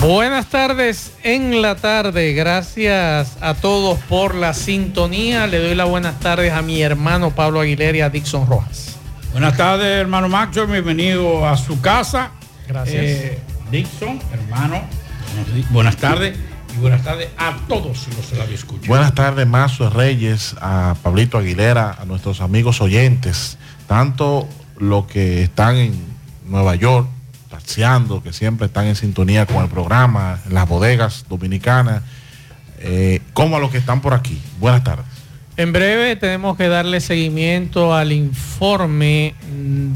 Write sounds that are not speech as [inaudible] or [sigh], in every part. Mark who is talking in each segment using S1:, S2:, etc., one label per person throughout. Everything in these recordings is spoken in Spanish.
S1: Buenas tardes en la tarde. Gracias a todos por la sintonía. Le doy las buenas tardes a mi hermano Pablo Aguilera y a Dixon Rojas.
S2: Buenas tardes, hermano Macho. Bienvenido a su casa.
S1: Gracias.
S2: Eh, Dixon, hermano. Buenas tardes. Y buenas tardes a todos los que la escuchan.
S3: Buenas tardes, Mazo Reyes, a Pablito Aguilera, a nuestros amigos oyentes, tanto los que están en Nueva York, taxiando, que siempre están en sintonía con el programa, en las bodegas dominicanas, eh, como a los que están por aquí. Buenas tardes.
S1: En breve tenemos que darle seguimiento al informe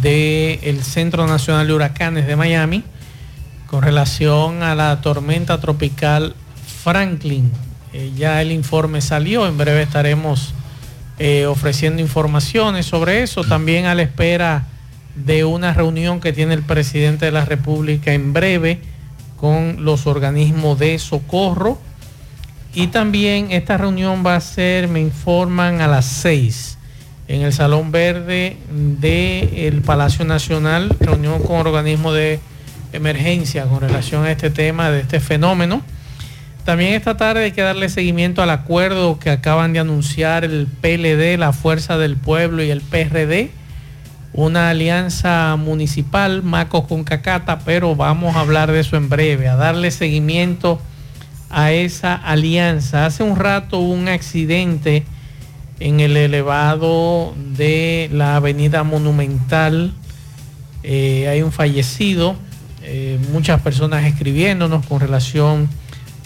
S1: del Centro Nacional de Huracanes de Miami con relación a la tormenta tropical Franklin. Eh, ya el informe salió, en breve estaremos eh, ofreciendo informaciones sobre eso, también a la espera de una reunión que tiene el presidente de la República en breve con los organismos de socorro. Y también esta reunión va a ser, me informan, a las 6 en el Salón Verde del Palacio Nacional, reunión con organismos de emergencia con relación a este tema, de este fenómeno. También esta tarde hay que darle seguimiento al acuerdo que acaban de anunciar el PLD, la Fuerza del Pueblo y el PRD, una alianza municipal, Macos con Cacata, pero vamos a hablar de eso en breve, a darle seguimiento a esa alianza. Hace un rato hubo un accidente en el elevado de la Avenida Monumental, eh, hay un fallecido, eh, muchas personas escribiéndonos con relación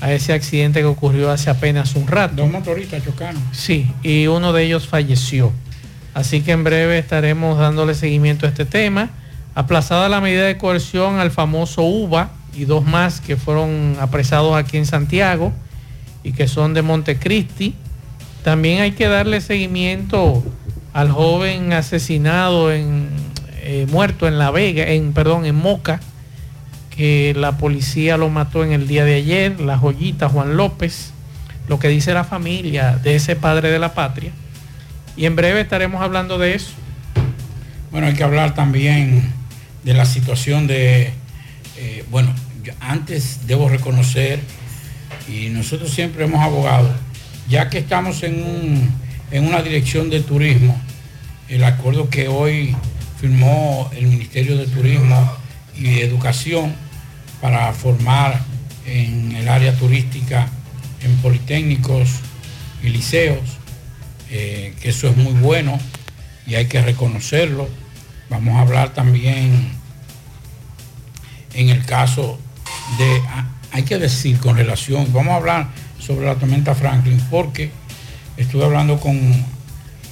S1: a ese accidente que ocurrió hace apenas un rato.
S2: Dos motoristas chocaron.
S1: Sí, y uno de ellos falleció. Así que en breve estaremos dándole seguimiento a este tema. Aplazada la medida de coerción al famoso UBA y dos más que fueron apresados aquí en Santiago y que son de Montecristi. También hay que darle seguimiento al joven asesinado en eh, muerto en La Vega, en perdón, en Moca, que la policía lo mató en el día de ayer, la joyita Juan López, lo que dice la familia de ese padre de la patria. Y en breve estaremos hablando de eso.
S2: Bueno, hay que hablar también de la situación de, eh, bueno, antes debo reconocer, y nosotros siempre hemos abogado, ya que estamos en, en una dirección de turismo, el acuerdo que hoy firmó el Ministerio de Turismo y Educación para formar en el área turística en politécnicos y liceos, eh, que eso es muy bueno y hay que reconocerlo. Vamos a hablar también en el caso de, ah, hay que decir con relación, vamos a hablar sobre la tormenta Franklin, porque estuve hablando con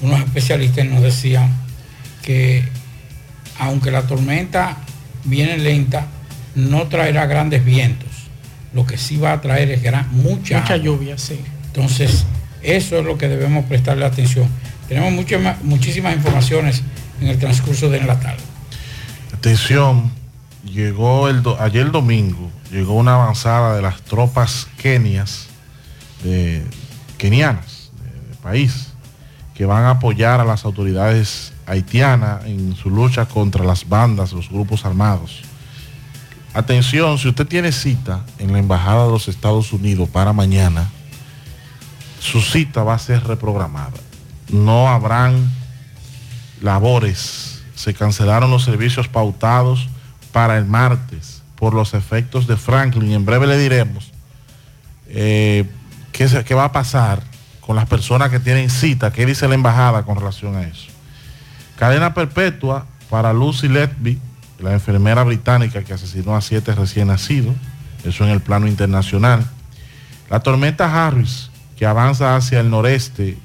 S2: unos especialistas y nos decían que aunque la tormenta viene lenta, no traerá grandes vientos. Lo que sí va a traer es gran, mucha,
S1: Mucha lluvia, sí.
S2: Entonces, eso es lo que debemos prestarle atención. Tenemos muchas, muchísimas informaciones en el transcurso de la tarde.
S3: Atención, llegó el do- ayer domingo, llegó una avanzada de las tropas kenias, kenianas, de- del país, que van a apoyar a las autoridades haitianas en su lucha contra las bandas, los grupos armados. Atención, si usted tiene cita en la Embajada de los Estados Unidos para mañana, su cita va a ser reprogramada. No habrán labores. Se cancelaron los servicios pautados para el martes por los efectos de Franklin. En breve le diremos eh, qué, qué va a pasar con las personas que tienen cita, qué dice la embajada con relación a eso. Cadena perpetua para Lucy Letby, la enfermera británica que asesinó a siete recién nacidos, eso en el plano internacional. La tormenta Harris, que avanza hacia el noreste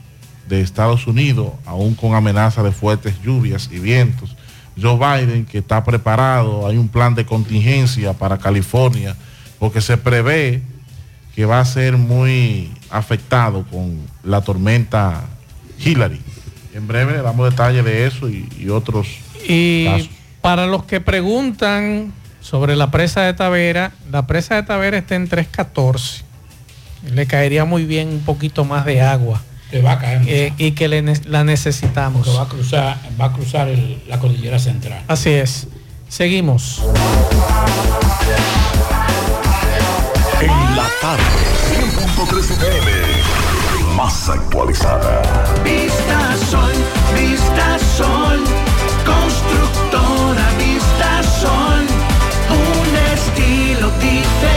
S3: de Estados Unidos, aún con amenaza de fuertes lluvias y vientos, Joe Biden que está preparado, hay un plan de contingencia para California, porque se prevé que va a ser muy afectado con la tormenta Hillary. En breve le damos detalles de eso y, y otros
S1: Y
S3: casos.
S1: para los que preguntan sobre la presa de Tavera, la presa de Tavera está en 314. Le caería muy bien un poquito más de agua
S2: Que va a caer.
S1: eh, y que le la necesitamos.
S2: porque va a cruzar, va a cruzar el- la cordillera central.
S1: Así es. Seguimos.
S4: En la tarde, 100.3 FM. Más actualizada.
S5: Vista Sol, Vista Sol, constructora Vista Sol, un estilo diferente,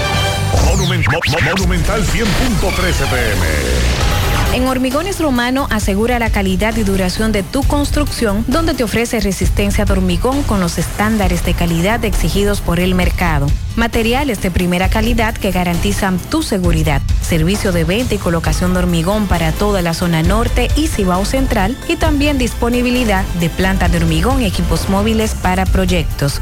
S4: Monument- mo- mo- monumental 100.13 PM.
S6: En Hormigones Romano asegura la calidad y duración de tu construcción, donde te ofrece resistencia de hormigón con los estándares de calidad exigidos por el mercado. Materiales de primera calidad que garantizan tu seguridad. Servicio de venta y colocación de hormigón para toda la zona norte y Cibao Central y también disponibilidad de planta de hormigón y equipos móviles para proyectos.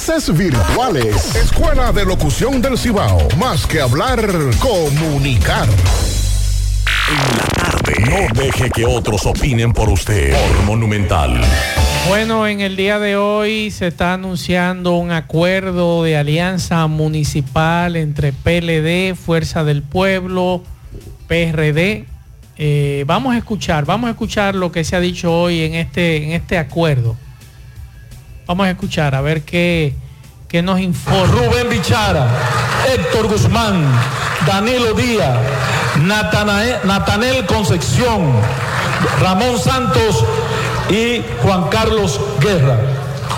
S7: virtuales. Escuela de Locución del Cibao. Más que hablar, comunicar.
S4: En la tarde. No deje que otros opinen por usted. Por Monumental.
S1: Bueno, en el día de hoy se está anunciando un acuerdo de alianza municipal entre PLD, Fuerza del Pueblo, PRD. Eh, vamos a escuchar, vamos a escuchar lo que se ha dicho hoy en este, en este acuerdo. Vamos a escuchar a ver qué, qué nos informa.
S8: Rubén Bichara, Héctor Guzmán, Danilo Díaz, Natanael, Natanel Concepción, Ramón Santos y Juan Carlos Guerra.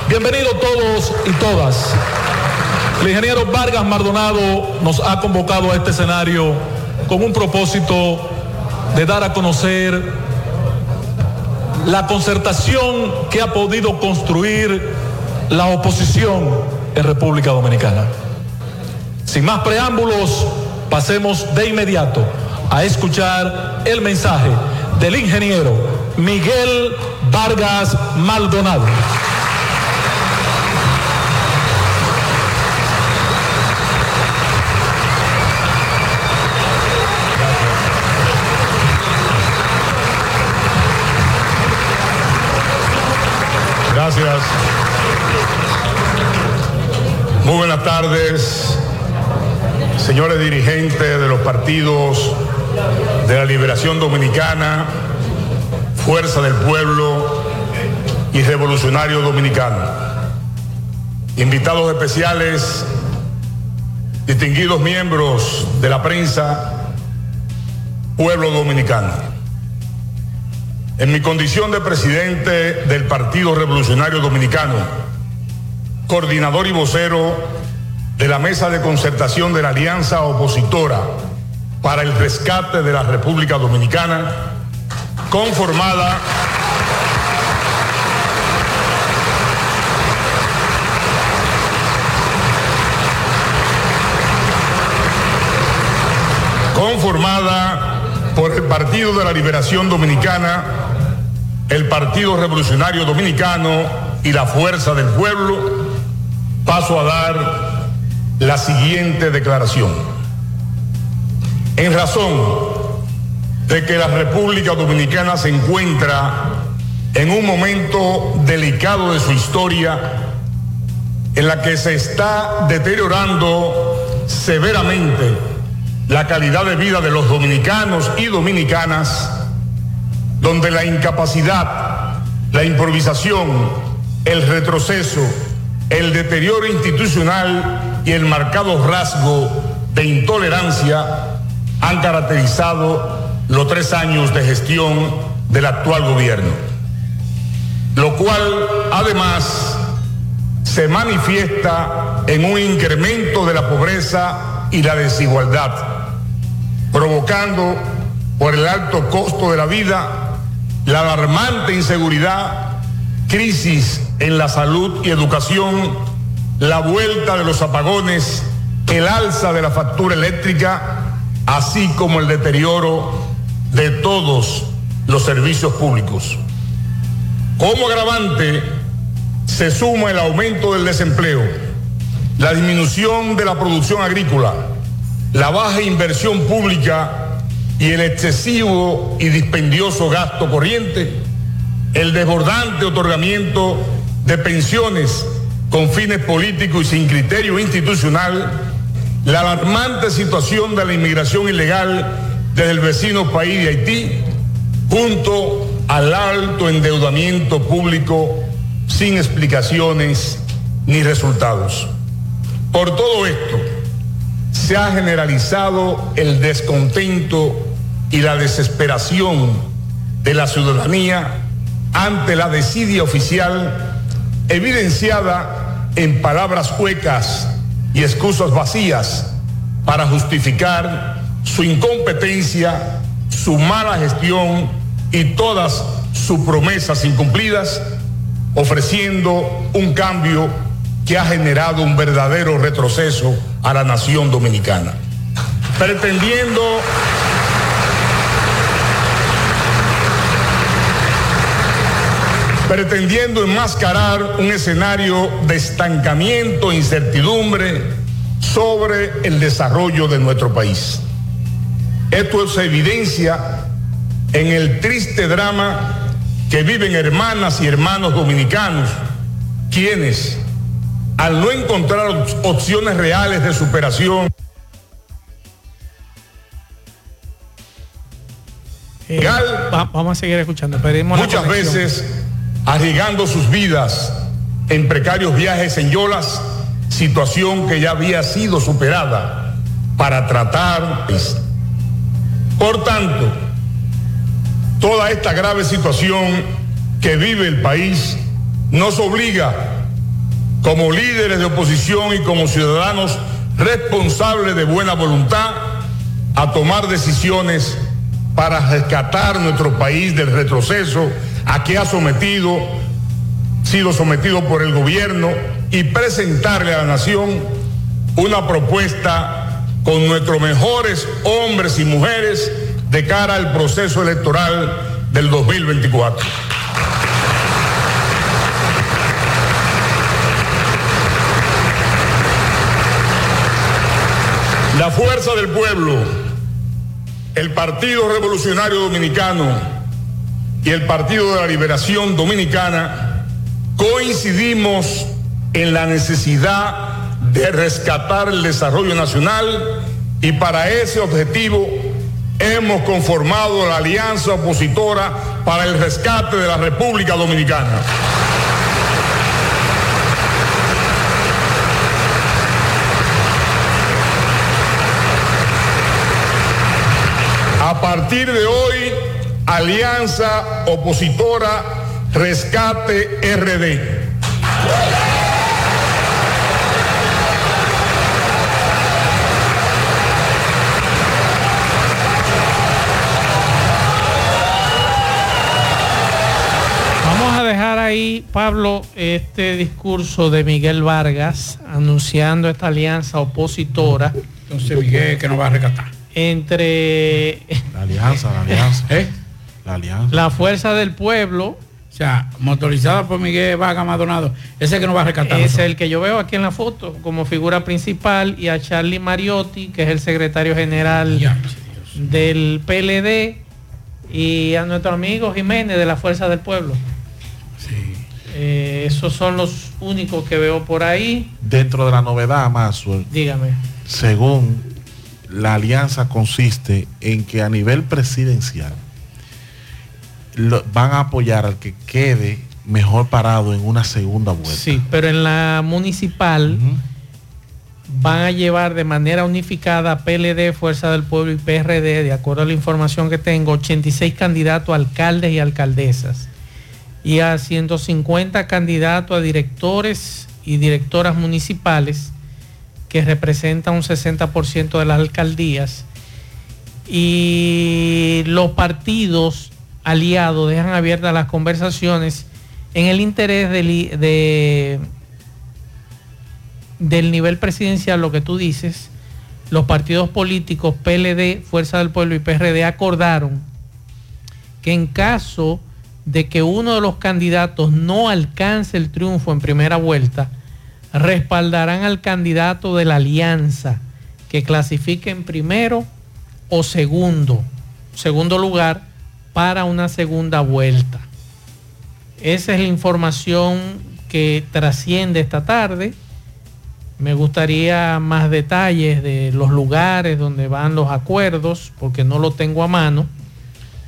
S8: Bienvenidos todos y todas. El ingeniero Vargas Maldonado nos ha convocado a este escenario con un propósito de dar a conocer la concertación que ha podido construir la oposición en República Dominicana. Sin más preámbulos, pasemos de inmediato a escuchar el mensaje del ingeniero Miguel Vargas Maldonado.
S9: Gracias. Muy buenas tardes, señores dirigentes de los partidos de la Liberación Dominicana, Fuerza del Pueblo y Revolucionario Dominicano. Invitados especiales, distinguidos miembros de la prensa, pueblo dominicano. En mi condición de presidente del Partido Revolucionario Dominicano, coordinador y vocero de la mesa de concertación de la Alianza Opositora para el Rescate de la República Dominicana, conformada conformada por el Partido de la Liberación Dominicana, el Partido Revolucionario Dominicano y la Fuerza del Pueblo, paso a dar la siguiente declaración. En razón de que la República Dominicana se encuentra en un momento delicado de su historia, en la que se está deteriorando severamente la calidad de vida de los dominicanos y dominicanas, donde la incapacidad, la improvisación, el retroceso, el deterioro institucional y el marcado rasgo de intolerancia han caracterizado los tres años de gestión del actual gobierno, lo cual además se manifiesta en un incremento de la pobreza y la desigualdad, provocando por el alto costo de la vida, la alarmante inseguridad, crisis en la salud y educación, la vuelta de los apagones, el alza de la factura eléctrica, así como el deterioro de todos los servicios públicos. Como agravante se suma el aumento del desempleo, la disminución de la producción agrícola, la baja inversión pública y el excesivo y dispendioso gasto corriente, el desbordante otorgamiento de pensiones con fines políticos y sin criterio institucional, la alarmante situación de la inmigración ilegal desde el vecino país de Haití, junto al alto endeudamiento público sin explicaciones ni resultados. Por todo esto, se ha generalizado el descontento y la desesperación de la ciudadanía ante la desidia oficial evidenciada en palabras huecas y excusas vacías para justificar su incompetencia, su mala gestión y todas sus promesas incumplidas, ofreciendo un cambio que ha generado un verdadero retroceso a la nación dominicana. Pretendiendo pretendiendo enmascarar un escenario de estancamiento e incertidumbre sobre el desarrollo de nuestro país. Esto se evidencia en el triste drama que viven hermanas y hermanos dominicanos, quienes, al no encontrar opciones reales de superación,
S1: Eh, va- vamos a seguir escuchando.
S9: Muchas veces arriesgando sus vidas en precarios viajes en yolas, situación que ya había sido superada para tratar. Por tanto, toda esta grave situación que vive el país nos obliga como líderes de oposición y como ciudadanos responsables de buena voluntad a tomar decisiones para rescatar nuestro país del retroceso a que ha sometido, sido sometido por el gobierno y presentarle a la nación una propuesta con nuestros mejores hombres y mujeres de cara al proceso electoral del 2024. Fuerza del pueblo, el Partido Revolucionario Dominicano y el Partido de la Liberación Dominicana coincidimos en la necesidad de rescatar el desarrollo nacional y para ese objetivo hemos conformado la alianza opositora para el rescate de la República Dominicana. A partir de hoy, Alianza Opositora Rescate RD.
S1: Vamos a dejar ahí, Pablo, este discurso de Miguel Vargas anunciando esta alianza opositora.
S2: Entonces, Miguel, que nos va a rescatar.
S1: Entre
S3: La alianza, la alianza. [laughs]
S2: ¿Eh?
S3: La alianza.
S1: la fuerza del pueblo.
S2: O sea, motorizada por Miguel Vargas Maldonado. Ese que nos va a rescatar.
S1: Es el que yo veo aquí en la foto como figura principal y a Charlie Mariotti, que es el secretario general del PLD, y a nuestro amigo Jiménez de la Fuerza del Pueblo. Eh, esos son los únicos que veo por ahí.
S3: Dentro de la novedad, Maxwell,
S1: Dígame.
S3: según la alianza consiste en que a nivel presidencial lo- van a apoyar al que quede mejor parado en una segunda vuelta.
S1: Sí, pero en la municipal van a llevar de manera unificada PLD, Fuerza del Pueblo y PRD, de acuerdo a la información que tengo, 86 candidatos a alcaldes y alcaldesas. Y a 150 candidatos a directores y directoras municipales que representan un 60% de las alcaldías y los partidos aliados dejan abiertas las conversaciones en el interés del, del nivel presidencial, lo que tú dices, los partidos políticos PLD, Fuerza del Pueblo y PRD acordaron que en caso de que uno de los candidatos no alcance el triunfo en primera vuelta, respaldarán al candidato de la alianza que clasifique en primero o segundo, segundo lugar para una segunda vuelta. Esa es la información que trasciende esta tarde. Me gustaría más detalles de los lugares donde van los acuerdos, porque no lo tengo a mano,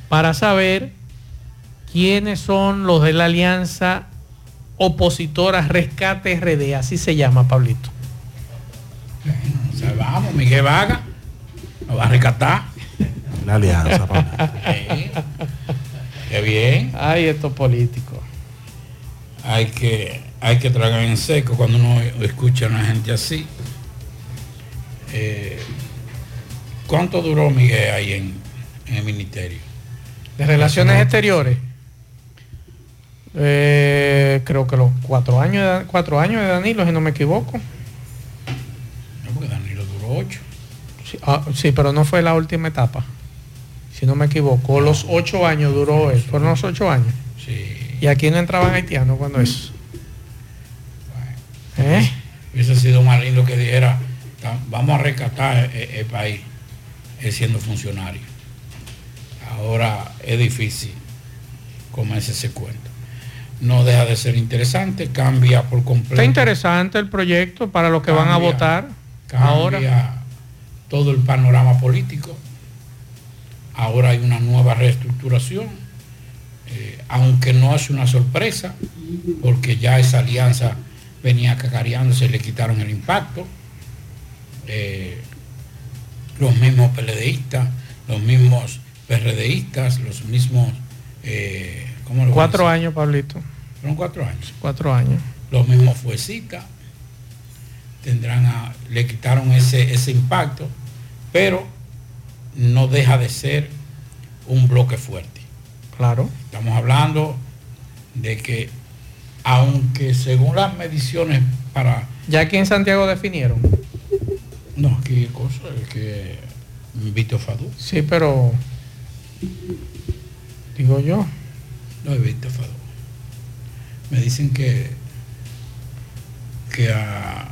S1: para saber quiénes son los de la alianza opositora Rescate RD, así se llama, Pablito.
S2: O sea, vamos, Miguel Vargas nos va a rescatar.
S3: La alianza, [laughs] Pablo.
S2: Sí. Qué bien.
S1: Ay, estos políticos.
S2: Hay que, hay que tragar en seco cuando uno escucha a una gente así. Eh, ¿Cuánto duró Miguel ahí en, en el ministerio?
S1: De Relaciones Exteriores. Eh, creo que los cuatro años, de, cuatro años de Danilo, si no me equivoco.
S2: No, porque Danilo duró ocho.
S1: Sí, ah, sí, pero no fue la última etapa. Si no me equivoco. Los ocho años duró él. Fueron los ocho años.
S2: Sí.
S1: Y aquí no entraban haitianos cuando eso. ¿Eh?
S2: Hubiese sido más lindo que dijera, "Ta- vamos a rescatar el, el país él siendo funcionario. Ahora es difícil comerse ese cuento. No deja de ser interesante, cambia por completo.
S1: Está interesante el proyecto para los que van a votar
S2: Cambia
S1: ahora.
S2: todo el panorama político. Ahora hay una nueva reestructuración, eh, aunque no es una sorpresa, porque ya esa alianza venía cacareándose le quitaron el impacto. Eh, los mismos PLDistas, los mismos PRDistas, los mismos... eh, ¿cómo lo
S1: Cuatro años, Pablito.
S2: Fueron cuatro años
S1: Cuatro años.
S2: los mismos fuecitas tendrán a- le quitaron ese, ese impacto, pero no deja de ser un bloque fuerte.
S1: Claro.
S2: Estamos hablando de que aunque según las mediciones para
S1: Ya aquí en Santiago definieron.
S2: No, qué cosa, es que Víctor Fadú.
S1: Sí, pero digo yo.
S2: No es Víctor Fadú. Me dicen que que a,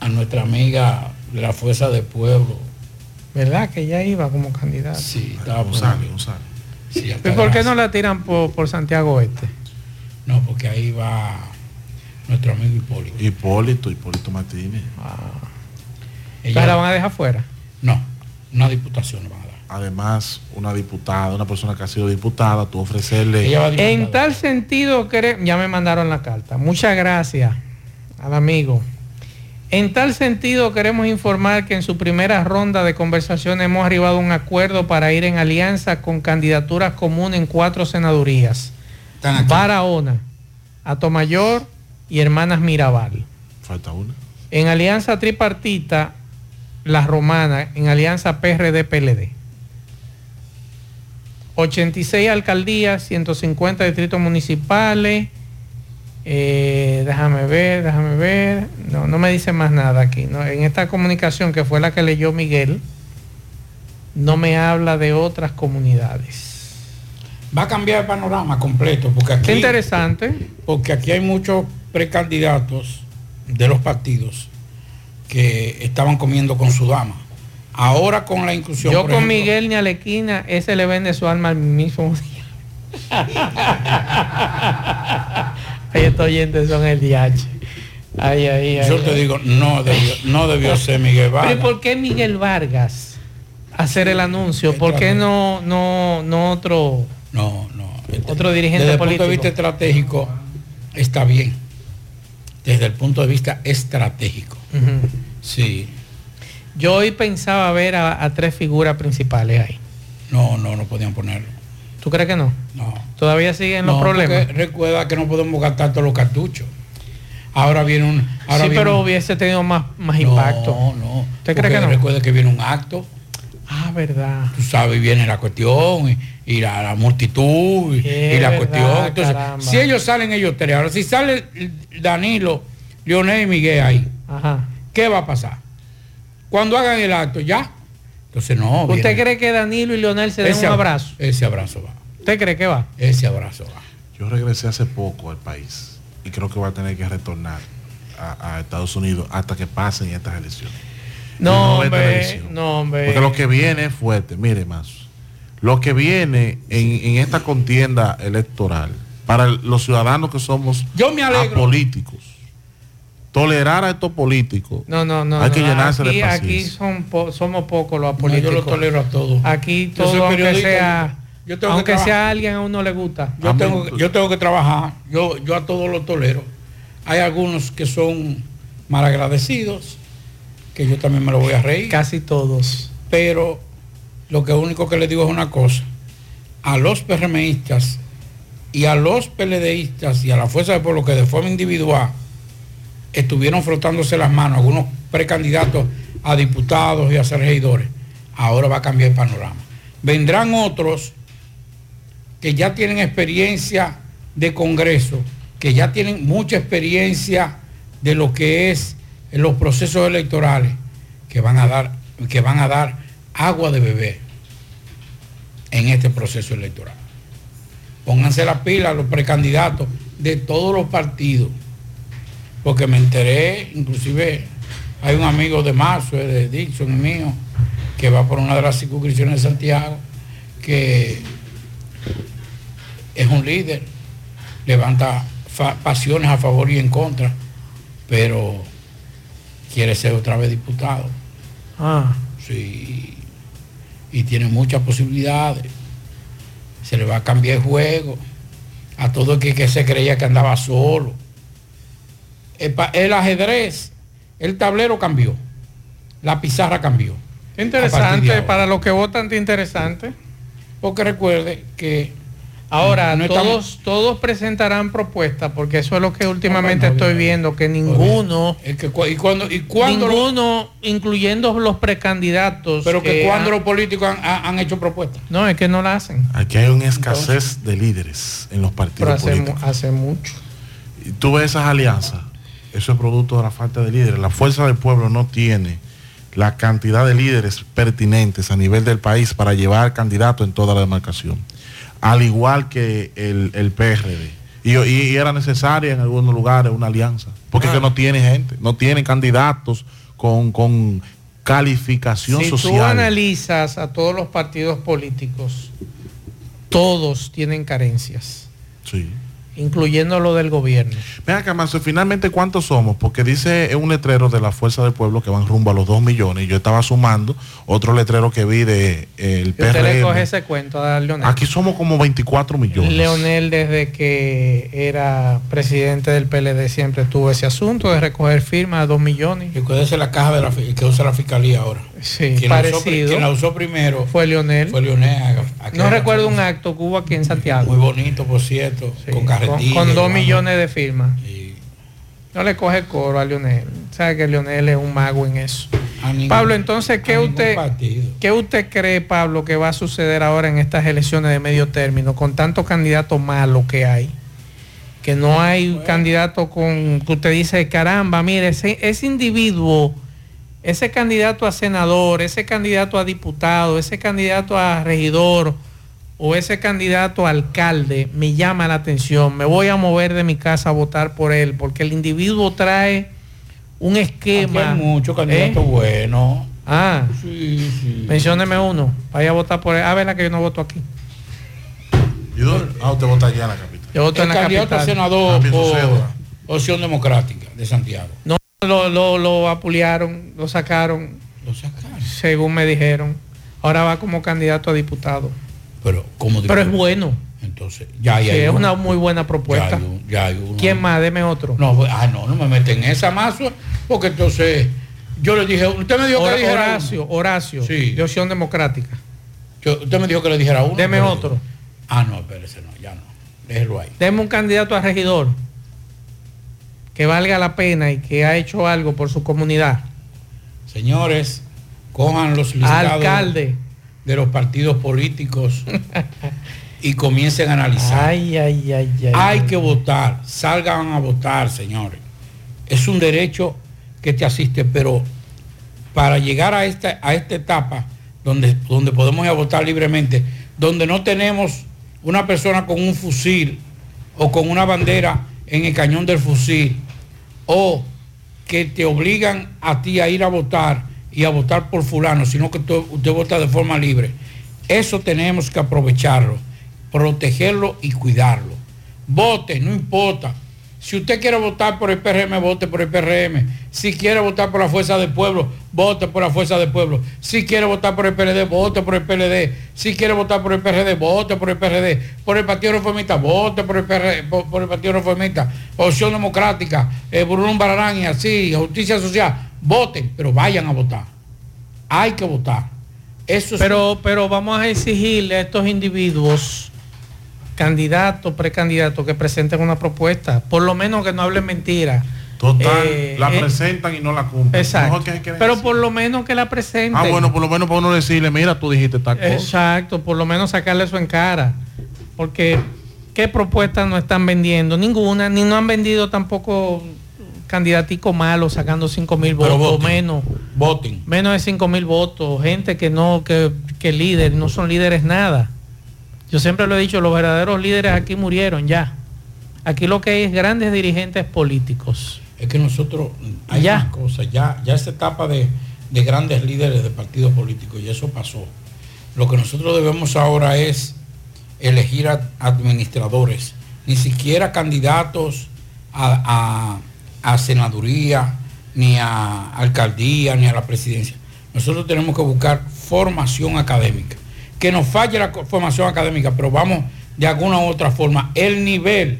S2: a nuestra amiga de la Fuerza del Pueblo.
S1: ¿Verdad? Que ella iba como candidata.
S2: Sí, estaba por
S3: González. González.
S2: Sí,
S1: ¿Y por qué no la tiran por, por Santiago Este?
S2: No, porque ahí va nuestro amigo Hipólito.
S3: Hipólito, Hipólito Martínez.
S1: ¿Entonces la van a dejar fuera?
S2: No, una diputación le van.
S3: Además, una diputada, una persona que ha sido diputada, tú ofrecerle.
S1: En tal sentido, ya me mandaron la carta. Muchas gracias al amigo. En tal sentido, queremos informar que en su primera ronda de conversación hemos arribado a un acuerdo para ir en alianza con candidaturas comunes en cuatro senadurías. Barahona, Atomayor y Hermanas Mirabal.
S3: Falta una.
S1: En alianza tripartita, La Romana, en alianza PRD-PLD. 86 alcaldías, 150 distritos municipales. Eh, déjame ver, déjame ver. No, no me dice más nada aquí. ¿no? En esta comunicación que fue la que leyó Miguel, no me habla de otras comunidades.
S2: Va a cambiar el panorama completo, porque aquí,
S1: Qué interesante.
S2: porque aquí hay muchos precandidatos de los partidos que estaban comiendo con su dama. Ahora con la inclusión.
S1: Yo con
S2: ejemplo,
S1: Miguel ni Alequina, ese le vende su alma al mismo día. [laughs] Ay, estos oyentes son el DH. Ay, ay, ay.
S2: Yo te digo, no debió, no debió ser Miguel
S1: Pero ¿y
S2: Vargas.
S1: por qué Miguel Vargas hacer el anuncio? ¿Por qué no, no, no otro,
S2: No, no.
S1: otro dirigente
S2: Desde el
S1: político?
S2: punto de vista estratégico, está bien. Desde el punto de vista estratégico. Sí.
S1: Yo hoy pensaba ver a, a tres figuras principales ahí.
S2: No, no, no podían ponerlo.
S1: ¿Tú crees que no?
S2: No.
S1: Todavía siguen los
S2: No,
S1: problemas.
S2: Recuerda que no podemos gastar todos los cartuchos. Ahora viene un. Ahora
S1: sí,
S2: viene
S1: pero
S2: un-
S1: hubiese tenido más, más
S2: No,
S1: impacto.
S2: no.
S1: ¿Usted cree que no?
S2: Recuerda que viene un acto.
S1: Ah, verdad.
S2: Tú sabes, viene la cuestión y, y la, la multitud y, la
S1: verdad,
S2: cuestión. Entonces,
S1: caramba.
S2: si ellos salen, ellos tres. Ahora, si sale Danilo, Leonel y Miguel ahí,
S1: Ajá.
S2: ¿qué va a pasar? Cuando hagan el acto, ya. Entonces, no.
S1: ¿Usted
S2: viene-
S1: cree que Danilo y Leonel se den
S2: ese
S1: un
S2: ab-
S1: abrazo?
S2: Ese abrazo va.
S1: ¿Usted cree que va?
S2: Ese abrazo va.
S3: Yo regresé hace poco al país y creo que va a tener que retornar a, a Estados Unidos hasta que pasen estas elecciones.
S1: No,
S3: ve
S1: hombre, no, hombre.
S3: Porque lo que viene es fuerte, mire más. Lo que viene en, en esta contienda electoral, para los ciudadanos que somos
S2: Yo me alegro.
S3: políticos, tolerar a estos políticos,
S1: No, no, no.
S3: hay que
S1: no.
S3: llenarse
S1: aquí,
S3: de
S1: aquí son po- somos pocos los
S2: No,
S1: políticos.
S2: yo lo tolero a todos.
S1: Aquí todo, aunque sea,
S2: yo tengo que
S1: aunque
S2: trabajar.
S1: sea alguien a uno le gusta.
S2: Yo tengo, yo tengo que trabajar, yo, yo a todos los tolero. Hay algunos que son malagradecidos, que yo también me lo voy a reír,
S1: Casi todos.
S2: pero lo que único que les digo es una cosa, a los PRMistas y a los PLDistas y a la Fuerza del Pueblo que de forma individual estuvieron frotándose las manos, algunos precandidatos a diputados y a ser regidores, ahora va a cambiar el panorama. Vendrán otros que ya tienen experiencia de Congreso, que ya tienen mucha experiencia de lo que es los procesos electorales, que van a dar, que van a dar agua de beber en este proceso electoral. Pónganse la pila los precandidatos de todos los partidos, porque me enteré, inclusive hay un amigo de marzo, de Dixon mío, que va por una de las circunscripciones de Santiago, que es un líder, levanta pasiones a favor y en contra, pero quiere ser otra vez diputado.
S1: Ah,
S2: Sí, y tiene muchas posibilidades. Se le va a cambiar el juego a todo el que, que se creía que andaba solo. El, ajedrez, el tablero cambió, la pizarra cambió.
S1: interesante. Para los que votan, interesante.
S2: Porque recuerde que
S1: Ahora,
S2: No
S1: todos,
S2: estamos-
S1: todos presentarán propuestas, porque eso es lo que últimamente
S2: No, no,
S1: estoy viendo, que ninguno,
S2: el que cu- y cuando y cuando lo-
S1: ninguno, incluyendo los precandidatos,
S2: pero que
S1: eh,
S2: cuando
S1: han-
S2: los políticos han, hecho propuestas.
S1: no, es que no la hacen.
S3: Aquí hay una escasez de líderes en los
S1: Pero
S3: partidos
S1: hace, mu-
S3: políticos.
S1: hace mucho.
S3: Y tú ves esas alianzas, eso es producto de la falta de líderes. La fuerza del pueblo no tiene la cantidad de líderes pertinentes a nivel del país para llevar candidatos en toda la demarcación. Al igual que el, el PRD. Y, y era necesaria en algunos lugares una alianza. Porque es que no tiene gente, no tiene candidatos con, con calificación
S1: si tú
S3: social.
S1: analizas a todos los partidos políticos, todos tienen carencias,
S3: Sí.
S1: Incluyendo lo del gobierno.
S3: Ven acá, Manso, finalmente cuántos somos, porque dice un letrero de la Fuerza del Pueblo que van rumbo a los 2 millones. Y yo estaba sumando otro letrero que vi de eh, el
S1: Y usted le coge
S3: PRM.
S1: ese cuento a Leonel.
S3: Aquí somos como 24 millones.
S1: Leonel desde que era presidente del PLD siempre tuvo ese asunto de recoger firmas a 2 millones.
S2: Y cuídese la caja de la que usa la fiscalía ahora.
S1: Sí,
S2: Quien la usó pri-
S1: parecido.
S2: quien la usó primero
S1: fue Leonel.
S2: Fue Leonel. Aquí
S1: No
S2: hay-
S1: recuerdo un acto que hubo aquí en Santiago.
S2: Muy bonito, por cierto, con
S1: con,
S2: carretilla.
S1: con dos millones de firmas. No le coge coro a Leonel. Sabe que Leonel es un mago en eso.
S2: ningún-
S1: Pablo, entonces, ¿qué
S2: a
S1: usted. ¿qué usted cree, Pablo, que va a suceder ahora en estas elecciones de medio término con tantos candidatos malos que hay? Que no hay un candidato con que usted dice, caramba, mire, ese, ese individuo, ese candidato a senador, ese candidato a diputado, ese candidato a regidor o ese candidato a alcalde me llama la atención. Me voy a mover de mi casa a votar por él porque el individuo trae un esquema.
S2: Aquí hay muchos candidatos
S1: ¿Eh?
S2: buenos.
S1: Ah,
S2: Sí, sí.
S1: mencióneme uno. Vaya a votar por él. Ah, verdad que yo no voto aquí.
S3: ¿Y dónde? Ah, usted vota allá en la capital.
S1: Yo voto
S2: el
S1: en la
S2: candidato a
S1: capital.
S2: senador
S3: su
S2: por. Opción Democrática de Santiago.
S1: No, lo, lo, lo apulearon, lo sacaron.
S2: Lo sacaron.
S1: Según me dijeron. Ahora va como candidato a diputado.
S2: Pero, como
S1: Pero es bueno.
S2: Entonces, ya hay
S1: Sí, es
S2: uno.
S1: una muy buena propuesta.
S2: Ya hay ya hay uno.
S1: ¿Quién más? Deme otro.
S2: No, pues, ah, no, no me meten en esa masa, porque entonces yo le dije, usted me dijo que le dijera
S1: Horacio, Horacio,
S2: Sí.
S1: de Opción Democrática.
S2: Yo- usted me dijo que le dijera uno.
S1: Deme otro.
S2: Ah, no, espérese, no, ya no. Déjelo ahí.
S1: Deme un candidato a regidor que valga la pena y que ha hecho algo por su comunidad.
S2: Señores, cojan los listados
S1: Alcalde.
S2: de los partidos políticos y comiencen a analizar.
S1: Ay, ay, ay, ay.
S2: Hay que votar, salgan a votar, señores. Es un derecho que te asiste, pero para llegar a esta, a esta etapa donde, donde podemos ir a votar libremente, donde no tenemos una persona con un fusil o con una bandera en el cañón del fusil, o que te obligan a ti a ir a votar y a votar por fulano, sino que usted vota de forma libre. Eso tenemos que aprovecharlo, protegerlo y cuidarlo. Vote, no importa. Si usted quiere votar por el PRM, vote por el PRM. Si quiere votar por la Fuerza del Pueblo, vote por la Fuerza del Pueblo. Si quiere votar por el PLD, vote por el PLD. Si quiere votar por el PRD, vote por el PRD. Por el Partido Reformista, vote por el, PRD, por, por el Partido Reformista. Opción Democrática, eh, Burún Bararán y así, Justicia Social. Voten, pero vayan a votar. Hay que votar. Eso es
S1: Pero, pero vamos a exigirle a estos individuos, candidatos, precandidatos, que presenten una propuesta. Por lo menos que no hablen mentiras.
S3: Total,
S1: Eh,
S3: la
S1: eh,
S3: presentan y no la cumplen.
S1: Exacto.
S3: Que-
S1: Pero por lo menos que la presenten.
S3: Ah, bueno, por lo menos para uno decirle, mira, tú dijiste tal cosa.
S1: Exacto, por lo menos sacarle eso en cara. Porque, ¿qué propuestas no están vendiendo? Ninguna, ni no han vendido tampoco candidaticos malos sacando 5 mil votos,
S2: voten.
S1: menos.
S2: Voten.
S1: Menos de 5 mil votos, gente que no, que, que líder, no son líderes nada. Yo siempre lo he dicho, los verdaderos líderes aquí murieron ya. Aquí lo que hay es grandes dirigentes políticos.
S2: Es que nosotros hay
S1: Ya.
S2: una cosa, ya, ya esta etapa de, de grandes líderes de partidos políticos, y eso pasó. Lo que nosotros debemos ahora es elegir a- administradores, ni siquiera candidatos a, a- a senaduría, ni a alcaldía, ni a la presidencia. Nosotros tenemos que buscar formación académica. Que nos falle la formación académica, pero vamos de alguna u otra forma. El nivel.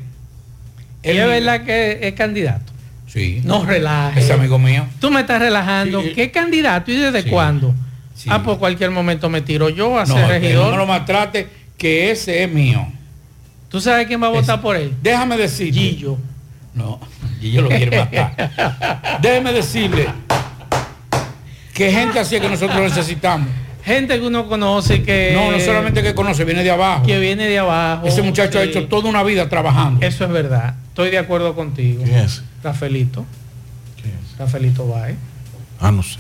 S1: Y es verdad que es candidato.
S2: Sí.
S1: No relajes.
S2: Es amigo mío.
S1: Tú me estás relajando.
S2: Sí.
S1: ¿Qué candidato y desde
S2: Sí.
S1: cuándo?
S2: Sí.
S1: Ah, por cualquier momento me tiro yo a
S2: No,
S1: ser regidor.
S2: no me lo maltrate, que ese es mío.
S1: ¿Tú sabes quién va a votar por él?
S2: Déjame decirle.
S1: Gillo.
S2: No, Gillo lo quiere matar. [laughs] Déjeme decirle que gente así es que nosotros necesitamos.
S1: Gente que uno conoce que...
S2: No, no solamente que conoce, viene de abajo.
S1: Que viene de abajo.
S2: Ese muchacho ha hecho toda una vida trabajando.
S1: Eso es verdad. Estoy de acuerdo contigo.
S3: ¿Quién es?
S1: Rafaelito. Rafaelito Baez.
S3: Ah, no sé.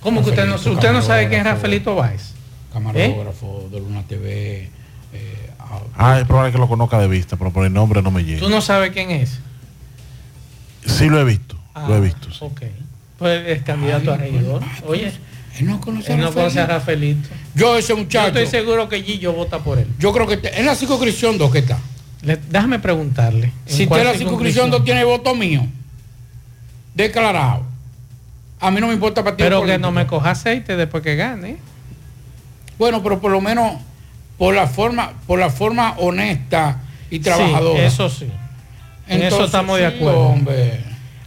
S1: ¿Cómo que usted no,
S2: Rafaelito,
S1: usted no sabe quién es Rafaelito Báez?
S2: Camarógrafo de Luna TV. eh, ah,
S3: Ah, es probable que lo conozca de vista, pero por el nombre no me llega.
S1: ¿Tú no sabes quién es?
S3: Sí lo he visto, lo he visto. sí.
S1: Ok. Pues es candidato a regidor. Oye,
S2: él no conoce
S1: él
S2: a
S1: no conoce a
S2: Rafaelito. Yo ese
S1: Yo
S2: muchacho.
S1: estoy seguro que Gillo vota por él.
S2: Yo creo que en la circunscripción 2 que está.
S1: Le- déjame preguntarle. ¿en
S2: Si usted la circunscripción 2 tiene voto mío, declarado. A mí no me importa partido
S1: Pero que no me coja aceite después que gane.
S2: Bueno, pero por lo menos por la forma, por la forma honesta y trabajadora.
S1: Sí, eso sí. En eso estamos de
S2: sí,
S1: acuerdo.
S2: hombre.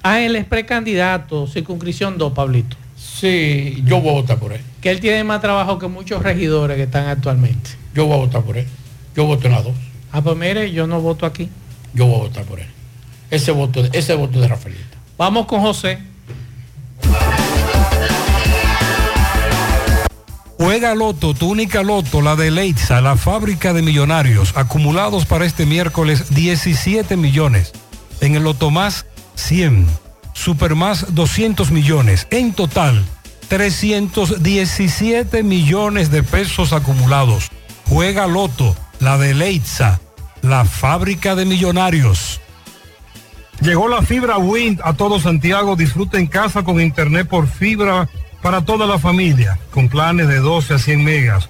S1: Ah, él es precandidato, circunscripción 2, Pablito.
S2: Sí, yo voy a votar por él.
S1: Que él tiene más trabajo que muchos regidores que están actualmente.
S2: Yo voy a votar por él. Yo voto en las dos.
S1: Ah, pues mire, yo no voto aquí.
S2: Yo voy a votar por él. Ese voto, ese voto de Rafaelito.
S1: Vamos con José.
S10: Juega Loto, tu única Loto, la de Leitza, la fábrica de millonarios, acumulados para este miércoles 17 millones. En el Loto Más 100, Super Más 200 millones. En total, 317 millones de pesos acumulados. Juega Loto, la de Leitza, la fábrica de millonarios.
S11: Llegó la fibra Wind a todo Santiago. Disfruta en casa con internet por fibra para toda la familia, con planes de 12 a 100 megas,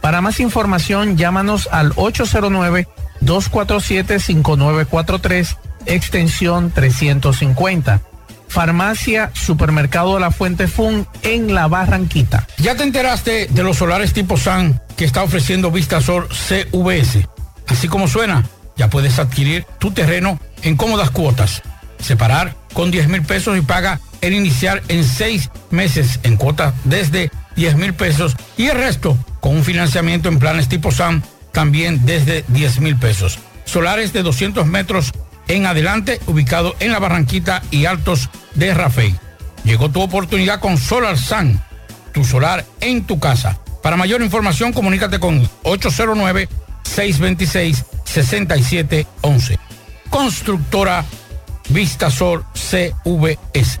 S1: Para más información llámanos al 809-247-5943 extensión 350. Farmacia Supermercado La Fuente Fun en La Barranquita.
S2: ¿Ya te enteraste de los solares tipo SAN que está ofreciendo Vistasol CVS? Así como suena, ya puedes adquirir tu terreno en cómodas cuotas. Separar con 10 mil pesos y paga el iniciar en seis meses en cuotas desde 10 mil pesos y el resto con un financiamiento en planes tipo SAM también desde 10 mil pesos. Solares de 200 metros en adelante, ubicado en la Barranquita y Altos de Rafey. Llegó tu oportunidad con Solar Sun, tu solar en tu casa. Para mayor información, comunícate con 809-626-6711. Constructora Vistasol CVS.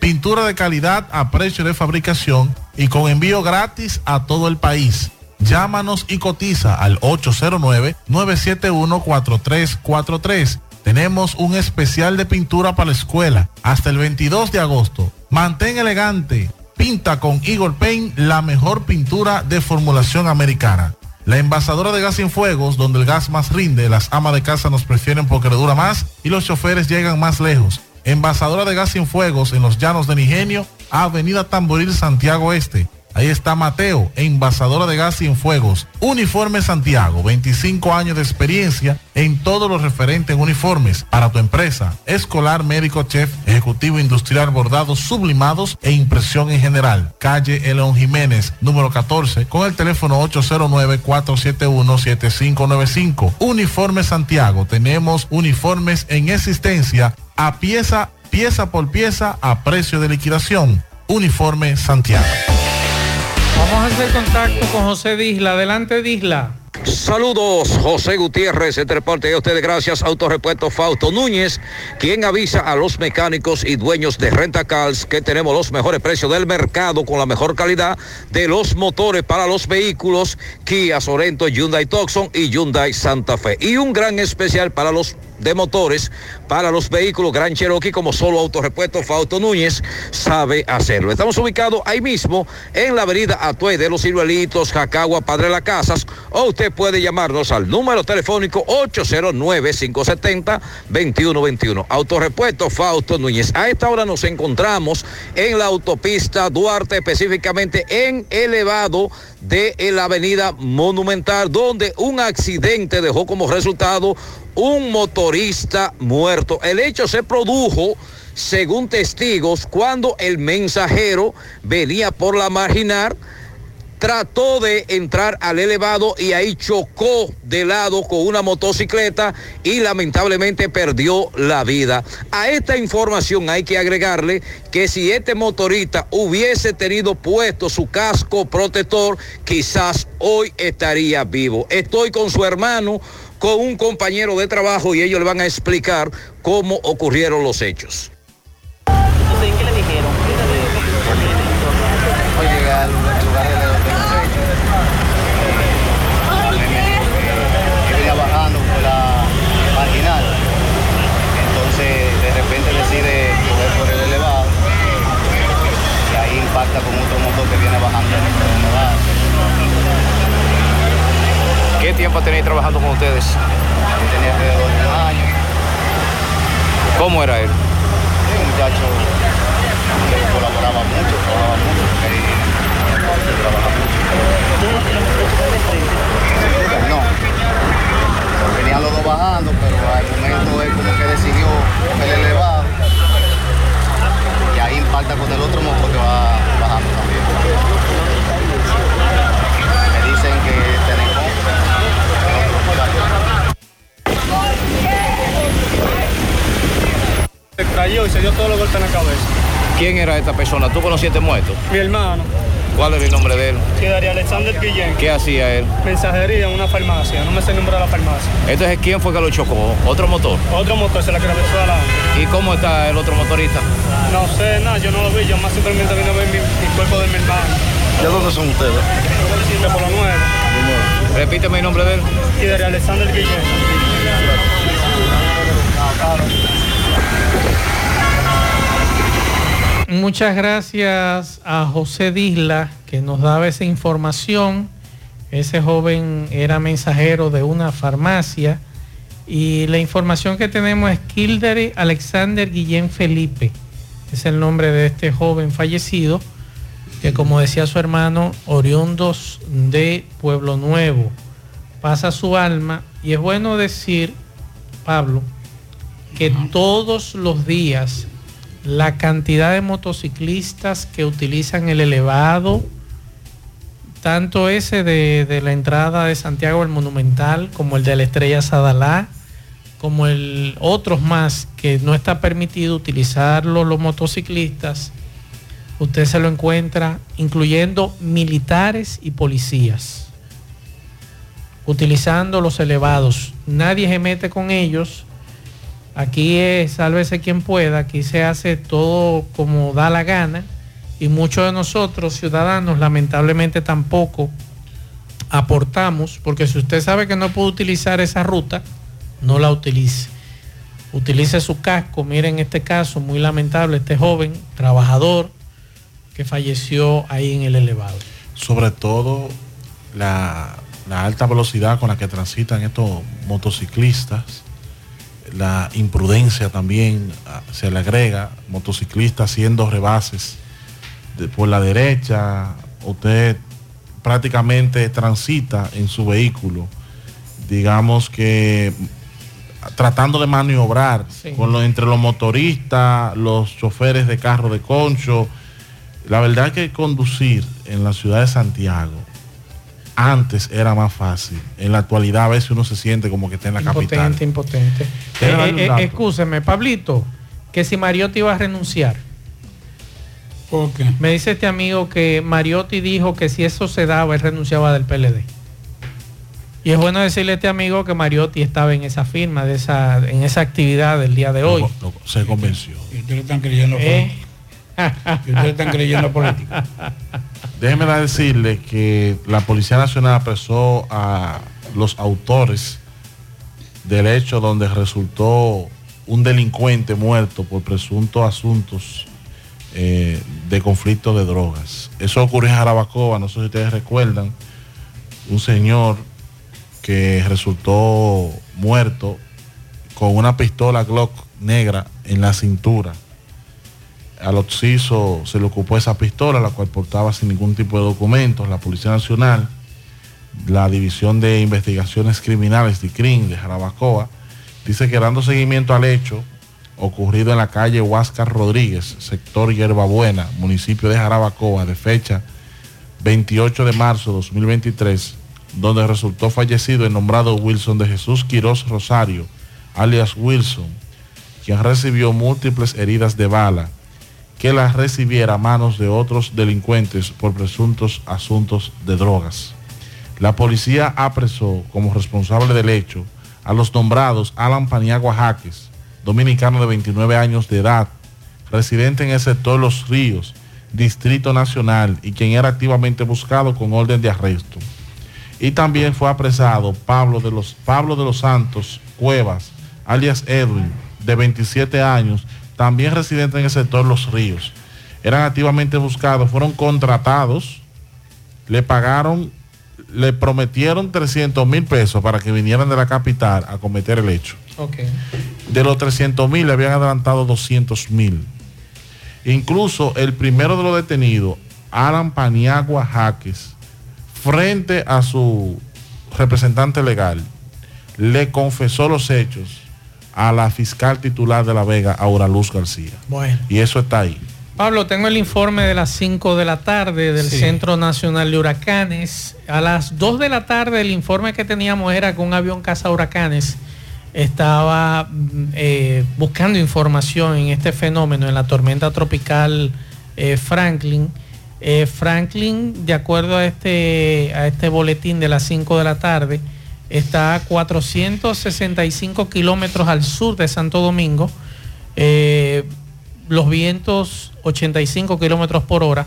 S3: Pintura de calidad a precio de fabricación y con envío gratis a todo el país. Llámanos y cotiza al 809-971-4343. Tenemos un especial de pintura para la escuela hasta el 22 de agosto. Mantén elegante. Pinta con Eagle Paint la mejor pintura de formulación americana. La envasadora de gas sin fuegos, donde el gas más rinde, las amas de casa nos prefieren porque le dura más y los choferes llegan más lejos. Envasadora de gas sin fuegos en los llanos de Nigenio, Avenida Tamboril, Santiago Este. Ahí está Mateo, envasadora de gas sin fuegos. Uniforme Santiago, 25 años de experiencia en todo lo referente en uniformes para tu empresa, escolar, médico, chef, ejecutivo industrial, bordados, sublimados e impresión en general. Calle Elon Jiménez, número 14, con el teléfono 809-471-7595. Uniforme Santiago, tenemos uniformes en existencia a pieza, pieza por pieza a precio de liquidación. Uniforme Santiago.
S1: Vamos a hacer contacto con José Disla. Adelante, Disla.
S12: Saludos, José Gutiérrez, entre parte de ustedes, gracias, Autorepuesto Fausto Núñez, quien avisa a los mecánicos y dueños de Rentacals que tenemos los mejores precios del mercado con la mejor calidad de los motores para los vehículos Kia Sorento, Hyundai Tucson y Hyundai Santa Fe. Y un gran especial para los de motores para los vehículos Gran Cherokee como solo Autorepuesto Fausto Núñez sabe hacerlo. Estamos ubicados ahí mismo en la avenida Atuey de los Ciruelitos, Jacagua, Padre Las Casas o usted puede llamarnos al número telefónico 809-570-2121. Autorepuesto Fausto Núñez. A esta hora nos encontramos en la autopista Duarte, específicamente en elevado de la avenida Monumental, donde un accidente dejó como resultado un motorista muerto. El hecho se produjo, según testigos, cuando el mensajero venía por la marginal, trató de entrar al elevado y ahí chocó de lado con una motocicleta y lamentablemente perdió la vida. A esta información hay que agregarle que si este motorista hubiese tenido puesto su casco protector, quizás hoy estaría vivo. Estoy con su hermano con un compañero de trabajo y ellos le van a explicar cómo ocurrieron los hechos.
S13: Hoy llegué al lugar de los hechos. Yo venía bajando por la marginal. Entonces, de repente decide coger por el elevado. Y ahí impacta con otro motor que viene bajando por el elevado.
S12: ¿Qué tiempo tenéis trabajando con ustedes?
S13: Yo tenía alrededor de un año.
S12: ¿Cómo era él?
S13: Un muchacho que colaboraba mucho, trabajaba mucho, porque ahí se trabaja mucho. No. Venían los dos bajando, pero al momento él como que decidió el elevado y ahí impacta con el otro motor que va bajando también.
S14: Se cayó y se dio todos los golpes en la cabeza.
S12: ¿Quién era esta persona? ¿Tú conociste muerto?
S14: Mi hermano,
S12: ¿Cuál era el nombre de él?
S14: que daría Alexander Guillén,
S12: ¿Qué hacía él?
S14: mensajería en una farmacia, no me sé el nombre de la farmacia.
S12: Entonces, ¿quién fue que lo chocó? ¿Otro motor?
S14: Otro motor se la atravesó adelante.
S12: ¿Y cómo está el otro motorista?
S14: No sé nada, yo no lo vi, yo más simplemente vine a ver mi, mi cuerpo de mi hermano.
S12: ¿De dónde son ustedes?
S14: De nuevo.
S12: Repíteme el nombre de él.
S14: Y daría Alexander Guillén.
S1: Muchas gracias a José Disla que nos daba esa información. Ese joven era mensajero de una farmacia y la información que tenemos es Kilder Alexander Guillén Felipe. Es el nombre de este joven fallecido que como decía su hermano, oriundos de Pueblo Nuevo. Pasa su alma y es bueno decir, Pablo, que todos los días la cantidad de motociclistas que utilizan el elevado, tanto ese de, de la entrada de Santiago al Monumental, como el de la Estrella Sadalá, como el otros más que no está permitido utilizarlo los motociclistas, usted se lo encuentra incluyendo militares y policías, utilizando los elevados. Nadie se mete con ellos. Aquí es sálvese quien pueda, aquí se hace todo como da la gana y muchos de nosotros ciudadanos lamentablemente tampoco aportamos, porque si usted sabe que no puede utilizar esa ruta, no la utilice. utilice su casco. Miren este caso, muy lamentable, este joven trabajador que falleció ahí en el elevado.
S3: Sobre todo la, la alta velocidad con la que transitan estos motociclistas, la imprudencia también ah, se le agrega, motociclistas haciendo rebases de- por la derecha, usted prácticamente transita en su vehículo, digamos que tratando de maniobrar
S1: Sí.
S3: con entre los motoristas, los choferes de carro de concho. La verdad que conducir en la ciudad de Santiago antes era más fácil. En la actualidad a veces uno se siente como que está en la capital.
S1: Impotente, impotente. Eh,
S3: un
S1: eh, excúseme, Pablito, que si Mariotti iba a renunciar.
S2: ¿Por qué?
S1: Me dice este amigo que Mariotti dijo que si eso se daba, él renunciaba del PLD. Y es bueno decirle a este amigo que Mariotti estaba en esa firma, de esa, en esa actividad del día de hoy.
S3: se convenció.
S2: Y ustedes están creyendo
S1: Eh.
S2: Y ustedes están creyendo política. [laughs]
S3: Déjeme decirle que la Policía Nacional apresó a los autores del hecho donde resultó un delincuente muerto por presuntos asuntos eh, de conflicto de drogas. Eso ocurrió en Jarabacoa, no sé si ustedes recuerdan, un señor que resultó muerto con una pistola Glock negra en la cintura. Al occiso se le ocupó esa pistola, la cual portaba sin ningún tipo de documentos. La Policía Nacional, la División de Investigaciones Criminales de CRIM de Jarabacoa, dice que dando seguimiento al hecho ocurrido en la calle Huáscar Rodríguez, sector Hierbabuena, municipio de Jarabacoa, de fecha 28 de marzo de 2023, donde resultó fallecido el nombrado Wilson de Jesús Quirós Rosario, alias Wilson, quien recibió múltiples heridas de bala, que las recibiera a manos de otros delincuentes por presuntos asuntos de drogas. La policía apresó como responsable del hecho a los nombrados Alan Paniagua Jaques, dominicano de 29 años de edad, residente en el sector Los Ríos, Distrito Nacional, y quien era activamente buscado con orden de arresto. Y también fue apresado Pablo de los, Pablo de los Santos Cuevas, alias Edwin, de 27 años, también residente en el sector Los Ríos. Eran activamente buscados, fueron contratados, le pagaron, le prometieron 300 mil pesos para que vinieran de la capital a cometer el hecho. De los 300 mil le habían adelantado 200 mil. Incluso el primero de los detenidos, Alan Paniagua Jaques, frente a su representante legal, le confesó los hechos a la fiscal titular de La Vega, Aura Luz García.
S1: Bueno.
S3: Y eso está ahí.
S1: Pablo, tengo el informe de las 5 de la tarde del
S3: Sí.
S1: Centro Nacional de Huracanes. A las 2 de la tarde el informe que teníamos era que un avión caza huracanes estaba mm, eh, buscando información en este fenómeno, en la tormenta tropical eh, Franklin. Eh, Franklin, de acuerdo a este, a este boletín de las 5 de la tarde, está a 465 kilómetros al sur de Santo Domingo. Eh, los vientos 85 kilómetros por hora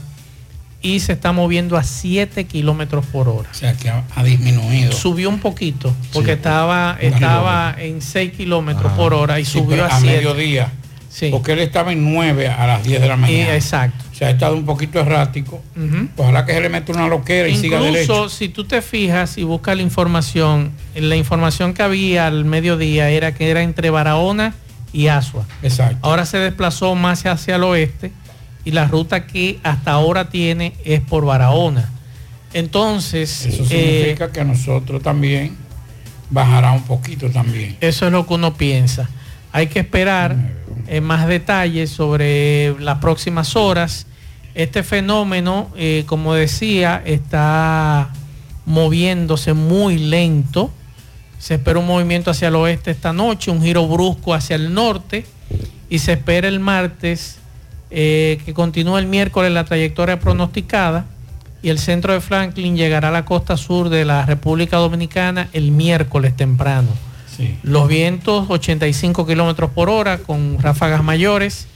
S1: y se está moviendo a 7 kilómetros por hora.
S2: O sea que ha, ha disminuido.
S1: Subió un poquito porque
S2: Sí,
S1: estaba, estaba en 6 kilómetros por hora y
S2: Sí,
S1: subió a
S2: a
S1: 7.
S2: mediodía. Porque él estaba en 9 a las 10 de la mañana.
S1: exacto.
S2: O sea, ha estado un poquito errático. Ojalá que se le meta una loquera y siga derecho.
S1: Incluso si tú te fijas y buscas la información, la información que había al mediodía era que era entre Barahona y Asua.
S2: Exacto.
S1: Ahora se desplazó más hacia el oeste y la ruta que hasta ahora tiene es por Barahona. Entonces,
S2: Eso
S1: eh,
S2: significa que a nosotros también bajará un poquito también.
S1: eso es lo que uno piensa. Hay que esperar eh, más detalles sobre las próximas horas. Este fenómeno, eh, como decía, está moviéndose muy lento. Se espera un movimiento hacia el oeste esta noche, un giro brusco hacia el norte y se espera el martes eh, que continúe el miércoles la trayectoria pronosticada y el centro de Franklin llegará a la costa sur de la República Dominicana el miércoles temprano. Los vientos 85 kilómetros por hora con ráfagas mayores.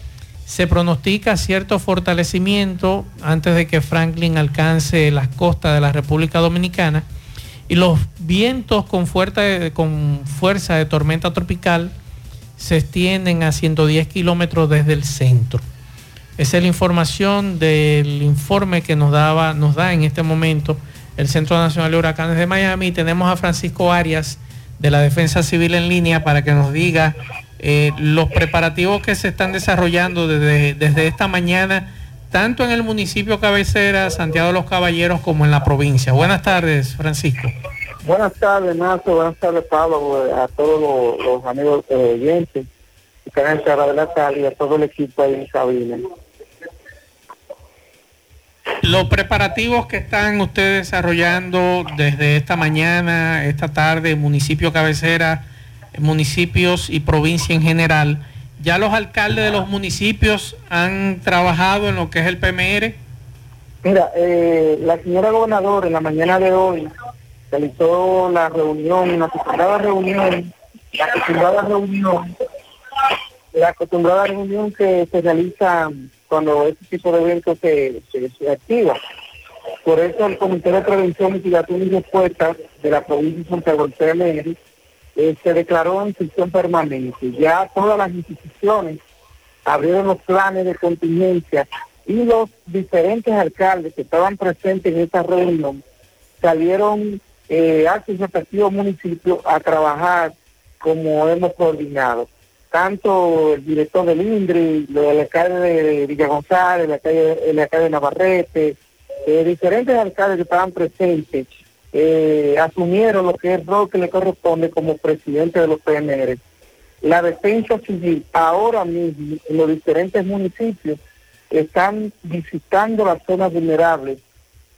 S1: Se pronostica cierto fortalecimiento antes de que Franklin alcance las costas de la República Dominicana. Y los vientos con con fuerza de tormenta tropical se extienden a 110 kilómetros desde el centro. Esa es la información del informe que nos, daba, nos da en este momento el Centro Nacional de Huracanes de Miami. tenemos a Francisco Arias de la Defensa Civil en línea para que nos diga eh, los preparativos que se están desarrollando desde, desde esta mañana, tanto en el municipio cabecera, Santiago de los Caballeros, como en la provincia. Buenas tardes, Francisco.
S15: Buenas tardes, Nazo. Buenas tardes, Pablo, a todos los, los amigos eh, oyentes que están en Cerro de la Calle y a todo el equipo ahí en cabina.
S1: Los preparativos que están ustedes desarrollando desde esta mañana, esta tarde, municipio cabecera, municipios y provincia en general, ¿ya los alcaldes de los municipios han trabajado en lo que es el PMR?
S15: Mira, eh, la señora gobernadora en la mañana de hoy realizó la reunión, una acostumbrada reunión, la acostumbrada reunión, la acostumbrada reunión que se realiza cuando este tipo de eventos se, se, activa. Por eso el Comité de Prevención, Mitigación y Respuesta de la provincia de Santiago del eh, se declaró en sesión permanente. Ya todas las instituciones abrieron los planes de contingencia y los diferentes alcaldes que estaban presentes en esta reunión salieron eh, a sus respectivos municipios a trabajar como hemos coordinado tanto el director del INDRI, el alcalde de Villa González, el alcalde, el alcalde de Navarrete, eh, diferentes alcaldes que estaban presentes, eh, asumieron lo que es el rol que le corresponde como presidente de los PNR. La defensa civil ahora mismo en los diferentes municipios están visitando las zonas vulnerables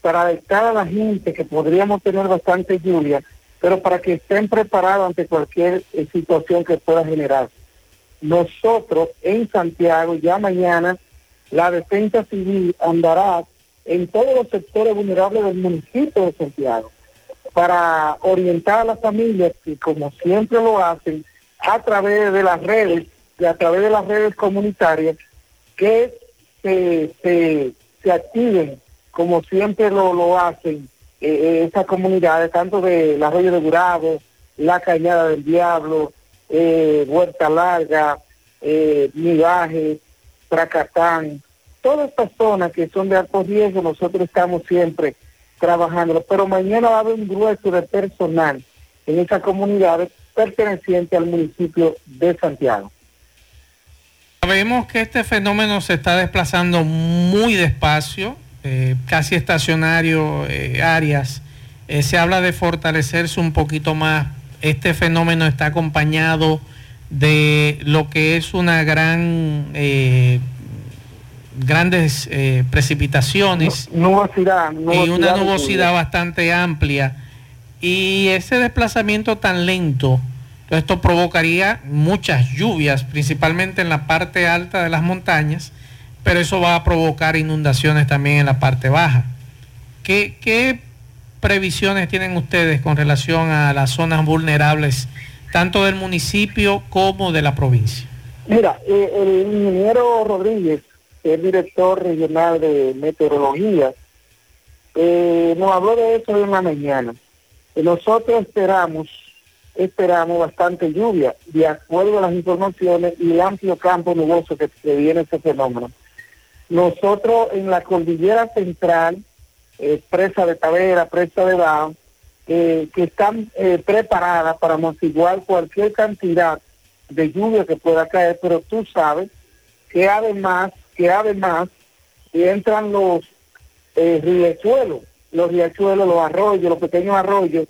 S15: para alertar a la gente que podríamos tener bastante lluvia, pero para que estén preparados ante cualquier eh, situación que pueda generarse nosotros en Santiago, ya mañana, la defensa civil andará en todos los sectores vulnerables del municipio de Santiago para orientar a las familias que como siempre lo hacen a través de las redes y a través de las redes comunitarias que se, se, activen como siempre lo, lo hacen eh, esas comunidades, tanto de la Arroyo de Gurabo, la Cañada del Diablo, eh, Huerta Larga, eh, Migaje, Tracatán, todas estas zonas que son de alto riesgo, nosotros estamos siempre trabajando, pero mañana va a haber un grueso de personal en esas comunidades pertenecientes al municipio de Santiago.
S1: Sabemos que este fenómeno se está desplazando muy despacio, eh, casi estacionario, eh, áreas. Eh, se habla de fortalecerse un poquito más este fenómeno está acompañado de lo que es una gran eh, grandes eh, precipitaciones
S15: y una
S1: nubosidad bastante amplia. Y ese desplazamiento tan lento esto provocaría muchas lluvias principalmente en la parte alta de las montañas pero eso va a provocar inundaciones también en la parte baja. ¿Qué, qué previsiones tienen ustedes con relación a las zonas vulnerables, tanto del municipio como de la provincia?
S15: Mira, eh, el ingeniero Rodríguez, el director regional de meteorología, eh, nos habló de eso en la mañana. Nosotros esperamos, esperamos bastante lluvia, de acuerdo a las informaciones y el amplio campo nuboso que, que viene ese fenómeno. Nosotros en la cordillera central, eh, presa de Tavera, presa de Bao, que están eh, preparadas para amortiguar cualquier cantidad de lluvia que pueda caer, pero tú sabes que además, que además entran los eh, riachuelos, los riachuelos, los arroyos, los pequeños arroyos,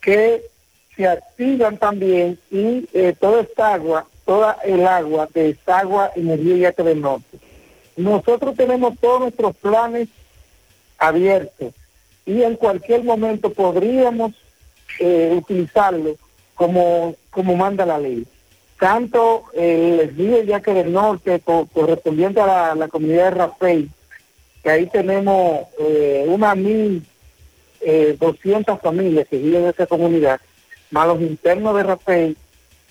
S15: que se activan también y eh, toda esta agua, toda el agua desagua en el río del Norte. Nosotros tenemos todos nuestros planes abierto y en cualquier momento podríamos eh, utilizarlo como, como manda la ley. Tanto el río Yaque del Norte correspondiente a la, comunidad de Rapey, que ahí tenemos eh, una mil eh, doscientas familias que viven en esa comunidad, más los internos de Rapey,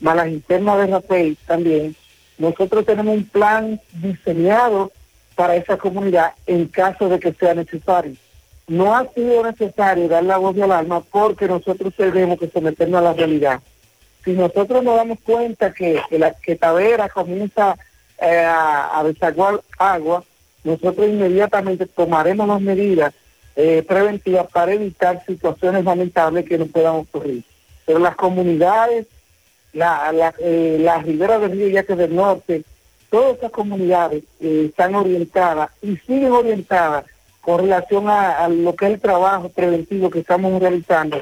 S15: más las internas de Rapey también, nosotros tenemos un plan diseñado para esa comunidad en caso de que sea necesario. No ha sido necesario dar la voz de alarma porque nosotros tenemos que someternos a la realidad. Si nosotros nos damos cuenta que, que la que Tavera comienza eh, a, a desaguar agua, nosotros inmediatamente tomaremos las medidas eh, preventivas para evitar situaciones lamentables que nos puedan ocurrir. Pero las comunidades, la, la, eh, las riberas del río Yaque del Norte, todas esas comunidades eh, están orientadas y siguen orientadas con relación a lo que es el trabajo preventivo que estamos realizando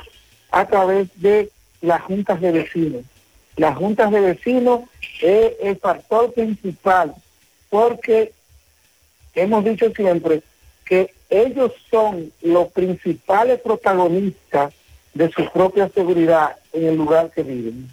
S15: a través de las juntas de vecinos. Las juntas de vecinos es el factor principal porque hemos dicho siempre que ellos son los principales protagonistas de su propia seguridad en el lugar que viven.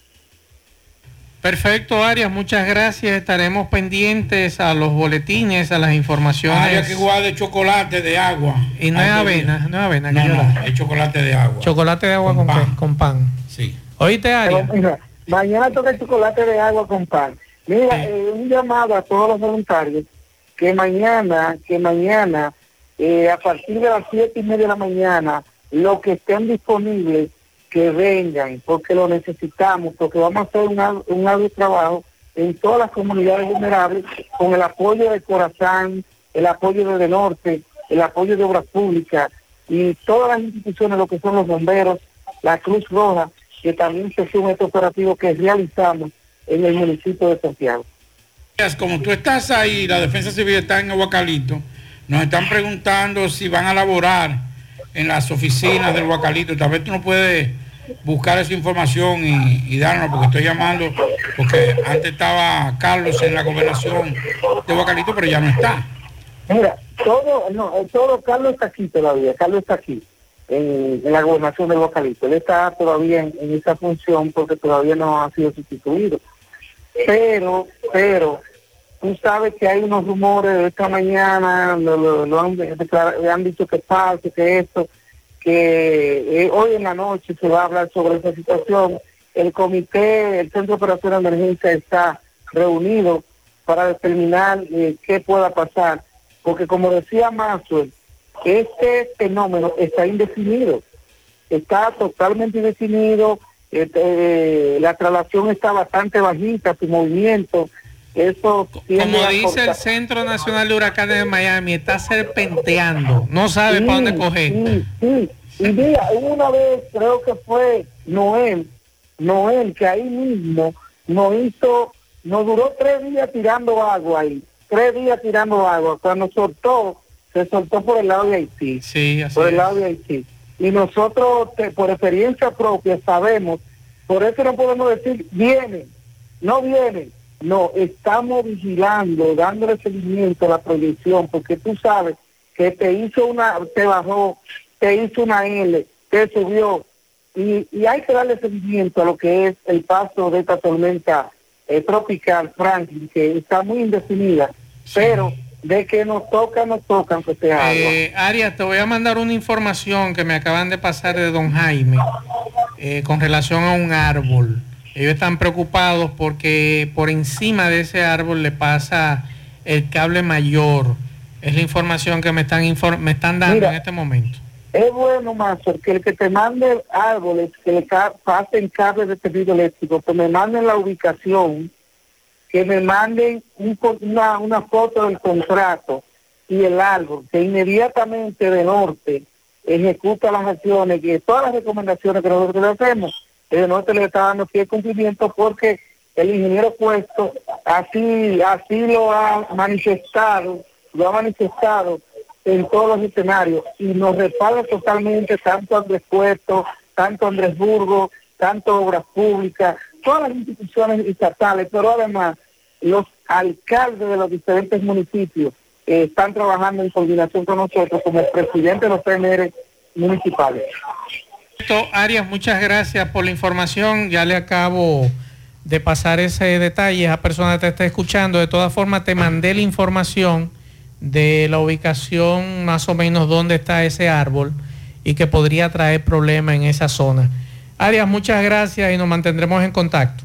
S1: Perfecto, Arias, muchas gracias. Estaremos pendientes a los boletines, a las informaciones.
S2: Área que guarde chocolate de agua.
S1: Y no es
S2: de-
S1: avena, no es avena.
S2: No, no, es chocolate de agua.
S1: Chocolate de agua con, pan. con pan.
S2: Sí.
S1: Oíste.
S15: Pero, mira, mañana toca el chocolate de agua con pan. Mira, eh, un llamado a todos los voluntarios que mañana, que mañana, eh, a partir de las siete y media de la mañana, los que estén disponibles, que vengan, porque lo necesitamos, porque vamos a hacer un, un trabajo en todas las comunidades vulnerables, con el apoyo de Corazán, el apoyo de De Norte, el apoyo de Obras Públicas y todas las instituciones, lo que son los bomberos, la Cruz Roja, que también se suma este operativo que realizamos en el municipio de Santiago.
S2: Como tú estás ahí, la defensa civil está en Aguacalito, nos están preguntando si van a laborar en las oficinas del Aguacalito. Tal vez tú no puedes buscar esa información y, y darnos, porque estoy llamando, porque antes estaba Carlos en la gobernación de Aguacalito, pero ya no está.
S15: Mira, todo, no, eh, todo, Carlos está aquí todavía, Carlos está aquí, en, la gobernación del Bocalito. Él está todavía en, en esa función porque todavía no ha sido sustituido. Pero, pero, tú sabes que hay unos rumores de esta mañana, lo, han, declara- le han dicho que falso, que esto, que eh, hoy en la noche se va a hablar sobre esa situación. El comité, el Centro de Operación de Emergencia está reunido para determinar eh, qué pueda pasar, porque como decía Maxwell, este fenómeno está indefinido, está totalmente indefinido, este, eh, la traslación está bastante bajita, su movimiento, eso
S1: Como dice el Centro Nacional de Huracanes de Miami, está serpenteando. No sabe para dónde coger.
S15: Sí, sí. Y mira, una vez, creo que fue Noel, Noel, que ahí mismo nos hizo, nos duró tres días tirando agua ahí, tres días tirando agua. Cuando soltó, se soltó por el lado de Haití.
S1: Sí, así
S15: por el lado de Haití. Y nosotros, te- por experiencia propia, sabemos, por eso no podemos decir, viene, no viene. No, estamos vigilando, dándole seguimiento a la proyección, porque tú sabes que te hizo una, te bajó, te hizo una L, te subió, y, y hay que darle seguimiento a lo que es el paso de esta tormenta eh, tropical, Franklin, que está muy indefinida, pero de que nos toca, nos toca, aunque sea agua.
S1: Eh, Arias, te voy a mandar una información que me acaban de pasar de don Jaime eh, con relación a un árbol. Ellos están preocupados porque por encima de ese árbol le pasa el cable mayor. Es la información que me están, infor- me están dando
S15: Mira.
S1: en este momento.
S15: Es bueno, Mazo, que el que te mande árboles, que le ca- pasen cables de tendido eléctrico, que me manden la ubicación, que me manden un una, una foto del contrato y el árbol, que inmediatamente de norte ejecuta las acciones, que todas las recomendaciones que nosotros le hacemos, el norte le está dando fiel cumplimiento porque el ingeniero puesto así, así lo ha manifestado, lo ha manifestado en todos los escenarios y nos respalda totalmente tanto Andrés Puerto, tanto Andrés Burgo, tanto Obras Públicas, todas las instituciones estatales, pero además los alcaldes de los diferentes municipios eh, están trabajando en coordinación con nosotros como presidente de los PNR municipales.
S1: Arias, muchas gracias por la información. Ya le acabo de pasar ese detalle. Esa persona te está escuchando. De todas formas, te mandé la información de la ubicación más o menos donde está ese árbol y que podría traer problemas en esa zona. Arias, muchas gracias y nos mantendremos en contacto.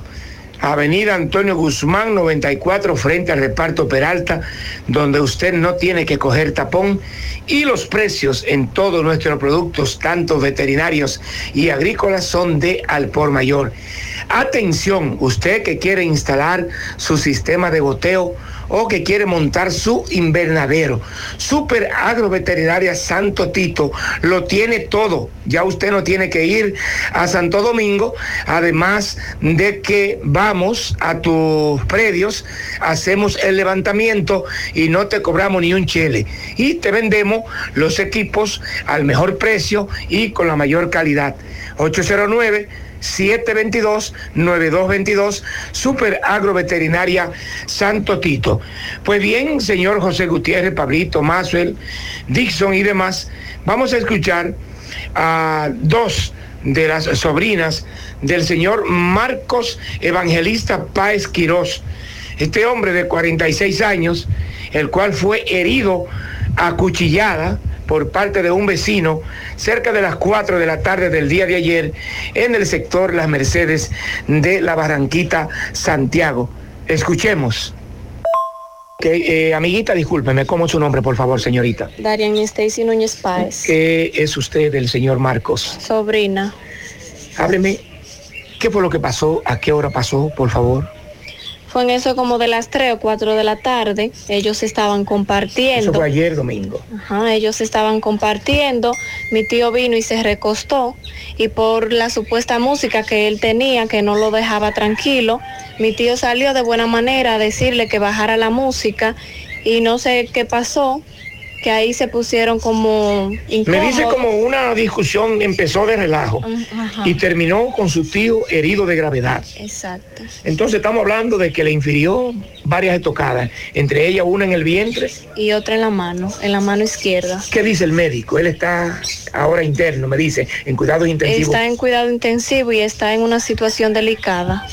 S16: Avenida Antonio Guzmán 94 frente al reparto Peralta, donde usted no tiene que coger tapón y los precios en todos nuestros productos, tanto veterinarios y agrícolas, son de al por mayor. Atención, usted que quiere instalar su sistema de goteo o que quiere montar su invernadero. Super Agroveterinaria Santo Tito lo tiene todo. Ya usted no tiene que ir a Santo Domingo, además de que vamos a tus predios, hacemos el levantamiento y no te cobramos ni un chele. Y te vendemos los equipos al mejor precio y con la mayor calidad. 809 722-9222, Super Agroveterinaria Santo Tito. Pues bien, señor José Gutiérrez, Pablito, Maxwell, Dixon y demás, vamos a escuchar a dos de las sobrinas del señor Marcos Evangelista Páez Quirós. Este hombre de 46 años, el cual fue herido a cuchillada por parte de un vecino cerca de las 4 de la tarde del día de ayer en el sector Las Mercedes de la Barranquita, Santiago. Escuchemos. eh, amiguita, discúlpeme, ¿cómo es su nombre, por favor, señorita?
S17: Darian Stacy Núñez Páez.
S16: ¿Qué es usted del señor Marcos?
S17: Sobrina.
S16: Hábleme, ¿qué fue lo que pasó? ¿A qué hora pasó, por favor?
S17: Fue en eso como de las 3 o 4 de la tarde. Ellos estaban compartiendo.
S16: Eso fue ayer domingo.
S17: Ajá, ellos estaban compartiendo. Mi tío vino y se recostó. Y por la supuesta música que él tenía, que no lo dejaba tranquilo, mi tío salió de buena manera a decirle que bajara la música. Y no sé qué pasó, que ahí se pusieron como
S16: Me dice como una discusión empezó de relajo
S17: Ajá.
S16: y terminó con su tío herido de gravedad.
S17: Exacto.
S16: Entonces estamos hablando de que le infirió varias estocadas, entre ellas una en el vientre.
S17: Y otra en la mano, en la mano izquierda.
S16: ¿Qué dice el médico? Él está ahora interno, me dice, en cuidados intensivos.
S17: Está en cuidado intensivo y está en una situación delicada.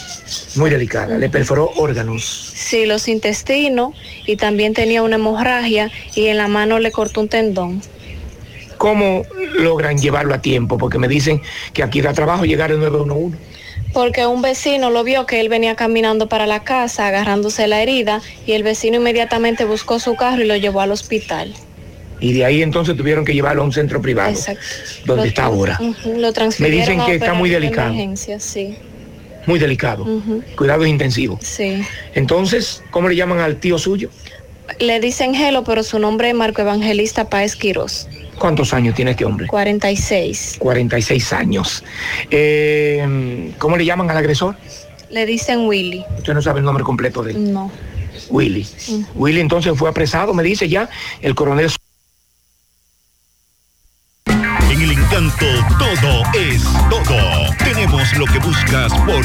S16: Muy delicada, le perforó órganos.
S17: Sí, los intestinos y también tenía una hemorragia y en la mano le cortó un tendón.
S16: ¿Cómo logran llevarlo a tiempo? Porque me dicen que aquí da trabajo llegar el 911.
S17: Porque un vecino lo vio que él venía caminando para la casa agarrándose la herida y el vecino inmediatamente buscó su carro y lo llevó al hospital.
S16: Y de ahí entonces tuvieron que llevarlo a un centro privado,
S17: Exacto.
S16: donde
S17: Lo-
S16: está ahora.
S17: Lo transfirieron
S16: dicen que está muy delicado.
S17: emergencia, sí.
S16: Muy delicado.
S17: Ujú,
S16: Cuidados intensivos.
S17: Sí.
S16: Entonces, ¿cómo le llaman al tío suyo?
S17: Le dicen Gelo, pero su nombre es Marco Evangelista Páez Quirós.
S16: ¿Cuántos años tiene este hombre?
S17: 46.
S16: 46 años. Eh, ¿Cómo le llaman al agresor?
S17: Le dicen Willy.
S16: Usted no sabe el nombre completo de él.
S17: No.
S16: Willy.
S17: Ujú.
S16: Willy entonces fue apresado, me dice ya, el coronel.
S18: En el encanto todo es todo. Tenemos lo que buscas por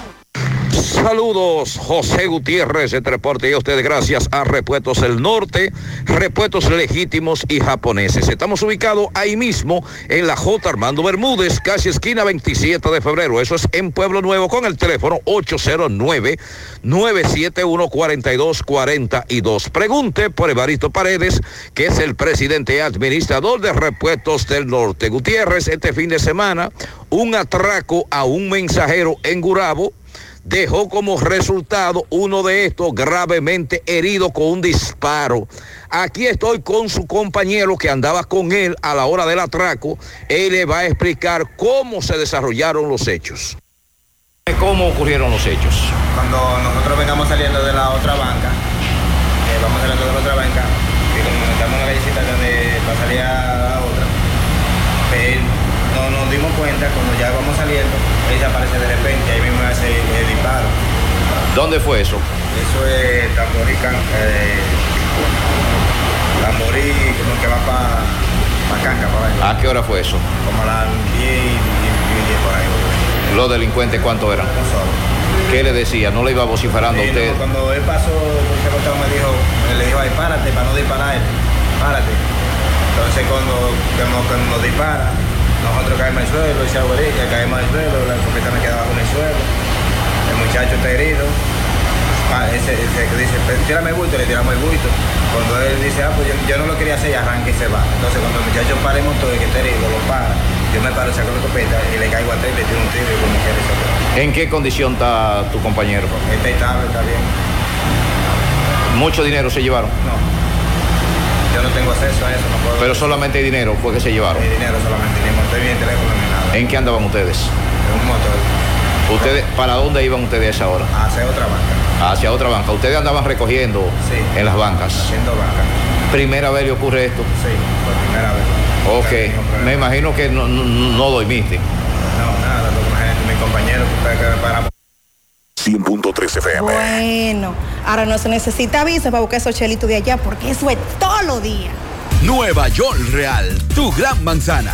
S12: Saludos, José Gutiérrez de Treporte y a ustedes gracias a Repuestos del Norte, Repuestos Legítimos y Japoneses. Estamos ubicados ahí mismo en la J. Armando Bermúdez, casi esquina 27 de febrero. Eso es en Pueblo Nuevo con el teléfono 809-971-4242. Pregunte por Evaristo Paredes, que es el presidente administrador de Repuestos del Norte. Gutiérrez, este fin de semana, un atraco a un mensajero en Gurabo dejó como resultado uno de estos gravemente herido con un disparo. Aquí estoy con su compañero que andaba con él a la hora del atraco. Él le va a explicar cómo se desarrollaron los hechos. ¿Cómo ocurrieron los hechos?
S19: Cuando nosotros vengamos saliendo de la otra banca, eh, vamos saliendo de la otra banca, y como estamos en la callecita donde va a salir a la otra, él no nos dimos cuenta cuando ya vamos saliendo, él se aparece de repente, ahí mismo.
S12: ¿Dónde fue eso?
S19: Eso es Tamborí, eh, Tamborí, como que va para pa Canca, por ahí.
S12: ¿A qué hora fue eso?
S19: Como a las 10 y 10 por ahí.
S12: ¿Los delincuentes cuánto eran? ¿Qué le decía? ¿No le iba vociferando a usted?
S19: no, cuando él pasó, me dijo, le dijo, ay, párate para no disparar, párate. Entonces cuando, cuando, nos dispara, nosotros caemos al suelo, ese abuelita, caemos al suelo, la escopeta me queda bajo en el suelo, el muchacho está herido, Ah, ese, ese que dice, "Pues, tírame el bulto, le tiramos el bulto. Cuando él dice, ah, pues yo, yo no lo quería hacer, y arranca y se va. Entonces cuando el muchacho para el motor, que está herido, lo para, yo me paro, saco la escopeta y le caigo atrás y le tiro un tiro y como quiere se va.
S12: ¿En qué condición está tu compañero?
S19: Está estable, está bien.
S12: ¿Mucho dinero se llevaron?
S19: No. Yo no tengo acceso a eso, no puedo.
S12: Pero solamente dinero fue que se llevaron.
S19: Ni dinero solamente, ni motor, ni teléfono, ni nada.
S12: ¿En qué andaban ustedes?
S19: En un motor.
S12: ¿Ustedes, ¿Para dónde iban ustedes a esa hora?
S19: Hacia otra banca.
S12: Hacia otra banca. ¿Ustedes andaban recogiendo en las bancas?
S19: Haciendo banca.
S12: ¿Primera vez le ocurre esto?
S19: Sí, por primera vez.
S12: Ok. Me imagino que no, no, no dormiste.
S19: No, nada, lo mi compañero que, que paramos.
S4: 100.3 FM.
S20: Bueno, ahora no se necesita visa para buscar esos chelitos de allá porque eso es todos los días.
S21: Nueva York Real, tu gran manzana.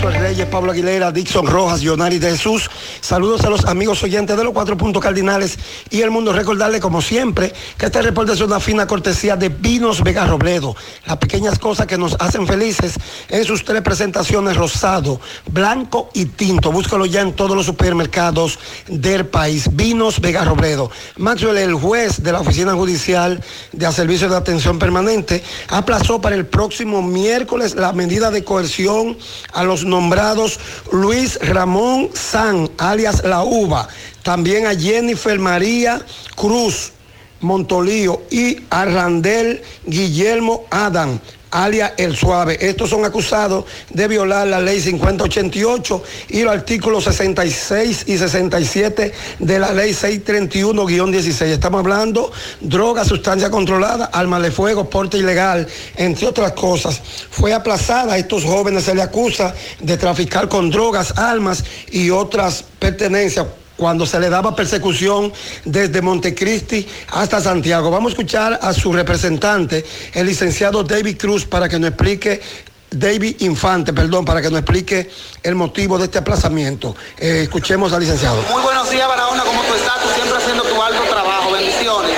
S22: Maxwell Reyes, Pablo Aguilera, Dixon Rojas, Jonari de Jesús. Saludos a los amigos oyentes de los cuatro puntos cardinales y el mundo. Recordarle, como siempre, que este reporte es una fina cortesía de Vinos Vega Robledo. Las pequeñas cosas que nos hacen felices en sus tres presentaciones, rosado, blanco y tinto. Búscalo ya en todos los supermercados del país. Vinos Vega Robledo. Maxwell, el juez de la Oficina Judicial de Servicio de Atención Permanente, aplazó para el próximo miércoles la medida de coerción a los nombrados Luis Ramón San, alias La Uva, también a Jennifer María Cruz, Montolío y Arrandel Guillermo Adam alias El Suave. Estos son acusados de violar la ley 5088 y los artículos 66 y 67 de la ley 631-16. Estamos hablando droga, sustancia controlada, armas de fuego, porte ilegal, entre otras cosas. Fue aplazada, a estos jóvenes se le acusa de traficar con drogas, armas y otras pertenencias cuando se le daba persecución desde Montecristi hasta Santiago. Vamos a escuchar a su representante, el licenciado David Cruz, para que nos explique, David Infante, perdón, para que nos explique el motivo de este aplazamiento. Eh, escuchemos al licenciado.
S23: Muy buenos días, Barahona, ¿cómo tú estás? Tú siempre haciendo tu alto trabajo, bendiciones.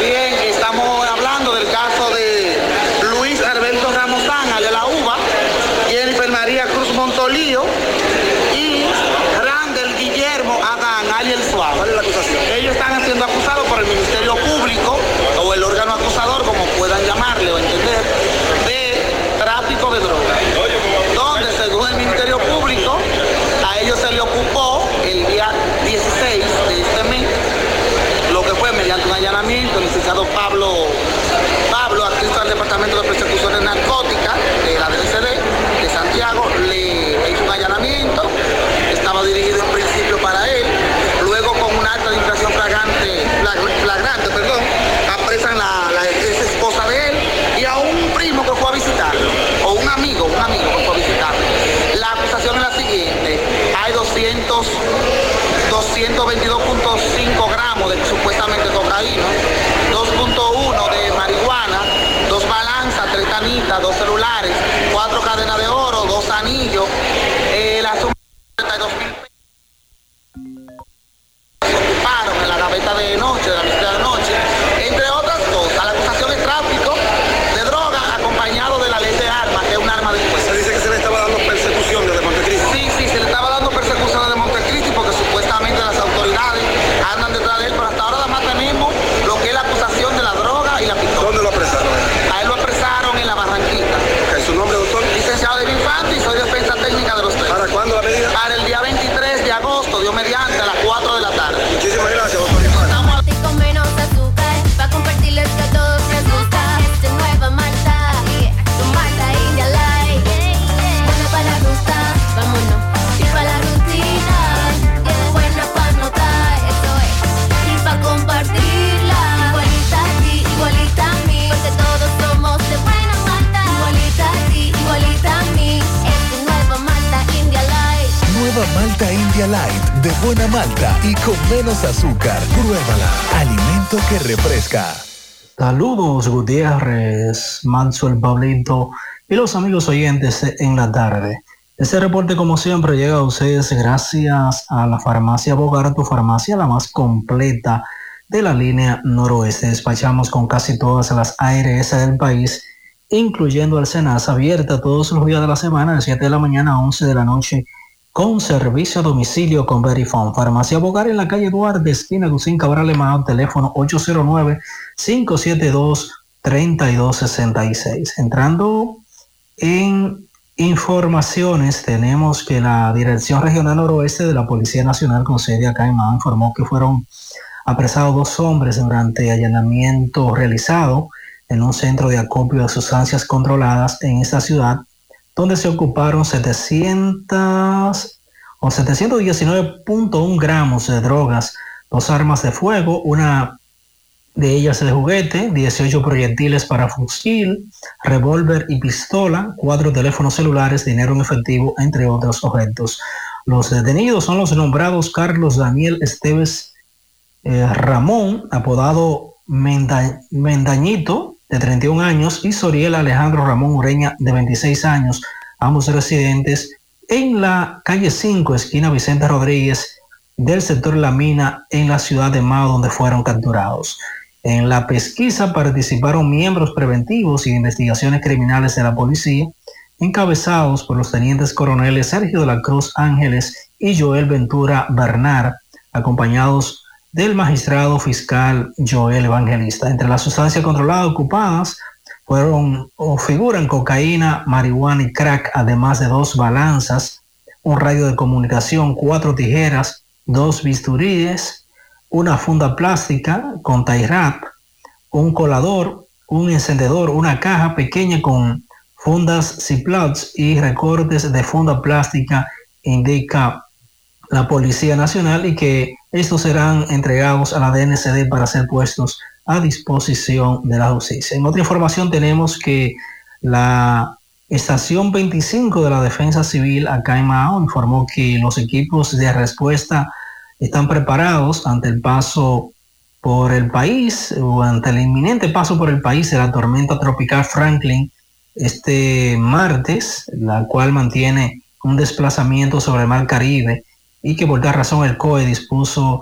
S23: Bien, estamos hablando del caso de Luis Alberto Ramos Ángel de la UBA, Jennifer María Cruz Montolío y Randall Guillermo Adán, alias El Suave.
S22: ¿Cuál es la acusación?
S23: Ellos están siendo acusados por el Ministerio Público o el órgano acusador, como puedan llamarle o entender, de tráfico de drogas. Donde, según el Ministerio Público, a ellos se le ocupó el día 16 de este mes, lo que fue mediante un allanamiento, el licenciado Pablo, Pablo, adscrito al Departamento de Persecuciones Narcóticas de la DCD de Santiago, le hizo un allanamiento, estaba dirigido en principio para él, luego con un acta de infracción flagrante, flag- flagrante, perdón, apresan la, la ex esposa de él y a un primo que fue a visitarlo, o un amigo, un amigo que fue a visitarlo. La acusación es la siguiente, hay 200, 222.5 gramos de supuestamente cocaína, 2.1 de marihuana, dos balanzas, tres canitas, dos celulares, cuatro cadenas de oro, dos anillos,
S24: Light de buena malta
S18: y con menos azúcar. Pruébala. Alimento que refresca.
S25: Saludos Gutiérrez, Maxwell, Pablito y los amigos oyentes en la tarde. Este reporte como siempre llega a ustedes gracias a la farmacia Bogar, tu farmacia la más completa de la línea noroeste. Despachamos con casi todas las ARS del país, incluyendo el Senasa, abierta todos los días de la semana de 7 de la mañana a 11 de la noche con servicio a domicilio con Verifone. Farmacia Bogar en la calle Duarte, esquina Gusín Cabral Emao, teléfono 809-572-3266. Entrando en informaciones, tenemos que la Dirección Regional Noroeste de la Policía Nacional con sede acá en Mao informó que fueron apresados dos hombres durante allanamiento realizado en un centro de acopio de sustancias controladas en esta ciudad donde se ocuparon 700 o 719.1 gramos de drogas, dos armas de fuego, una de ellas de juguete, 18 proyectiles para fusil, revólver y pistola, cuatro teléfonos celulares, dinero en efectivo, entre otros objetos. Los detenidos son los nombrados Carlos Daniel Esteves eh, Ramón, apodado Menda- Mendañito, de 31 años, y Soriel Alejandro Ramón Ureña, de 26 años, ambos residentes en la calle 5, esquina Vicente Rodríguez, del sector La Mina, en la ciudad de Mao, donde fueron capturados. En la pesquisa participaron miembros preventivos y investigaciones criminales de la policía, encabezados por los tenientes coroneles Sergio de la Cruz Ángeles y Joel Ventura Bernard, acompañados del magistrado fiscal Joel Evangelista. Entre las sustancias controladas ocupadas fueron o figuran cocaína, marihuana y crack, además de dos balanzas, un radio de comunicación, cuatro tijeras, dos bisturíes, una funda plástica con tie wrap, un colador, un encendedor, una caja pequeña con fundas Ziplocs y recortes de funda plástica, indica la Policía Nacional y que estos serán entregados a la DNCD para ser puestos a disposición de la justicia. En otra información tenemos que la estación 25 de la Defensa Civil acá en Mao informó que los equipos de respuesta están preparados ante el paso por el país o ante el inminente paso por el país de la tormenta tropical Franklin este martes, la cual mantiene un desplazamiento sobre el mar Caribe y que por tal razón el COE dispuso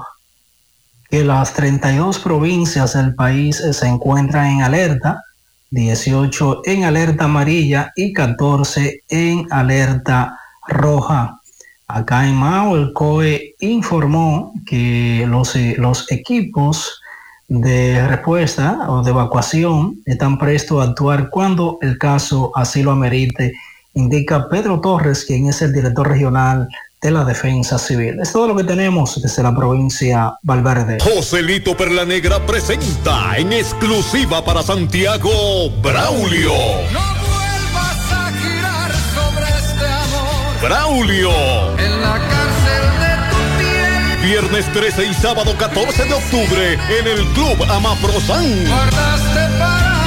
S25: que las 32 provincias del país se encuentran en alerta, 18 en alerta amarilla y 14 en alerta roja. Acá en Mao, el COE informó que los, los equipos de respuesta o de evacuación están prestos a actuar cuando el caso así lo amerite, indica Pedro Torres, quien es el director regional de la Defensa Civil. Es todo lo que tenemos desde la provincia Valverde.
S18: Joselito Perla Negra presenta en exclusiva para Santiago Braulio.
S5: No vuelvas a girar sobre este amor.
S18: Braulio.
S5: En la cárcel de tu piel.
S18: Viernes 13 y sábado 14 de octubre en el Club Amaprosan.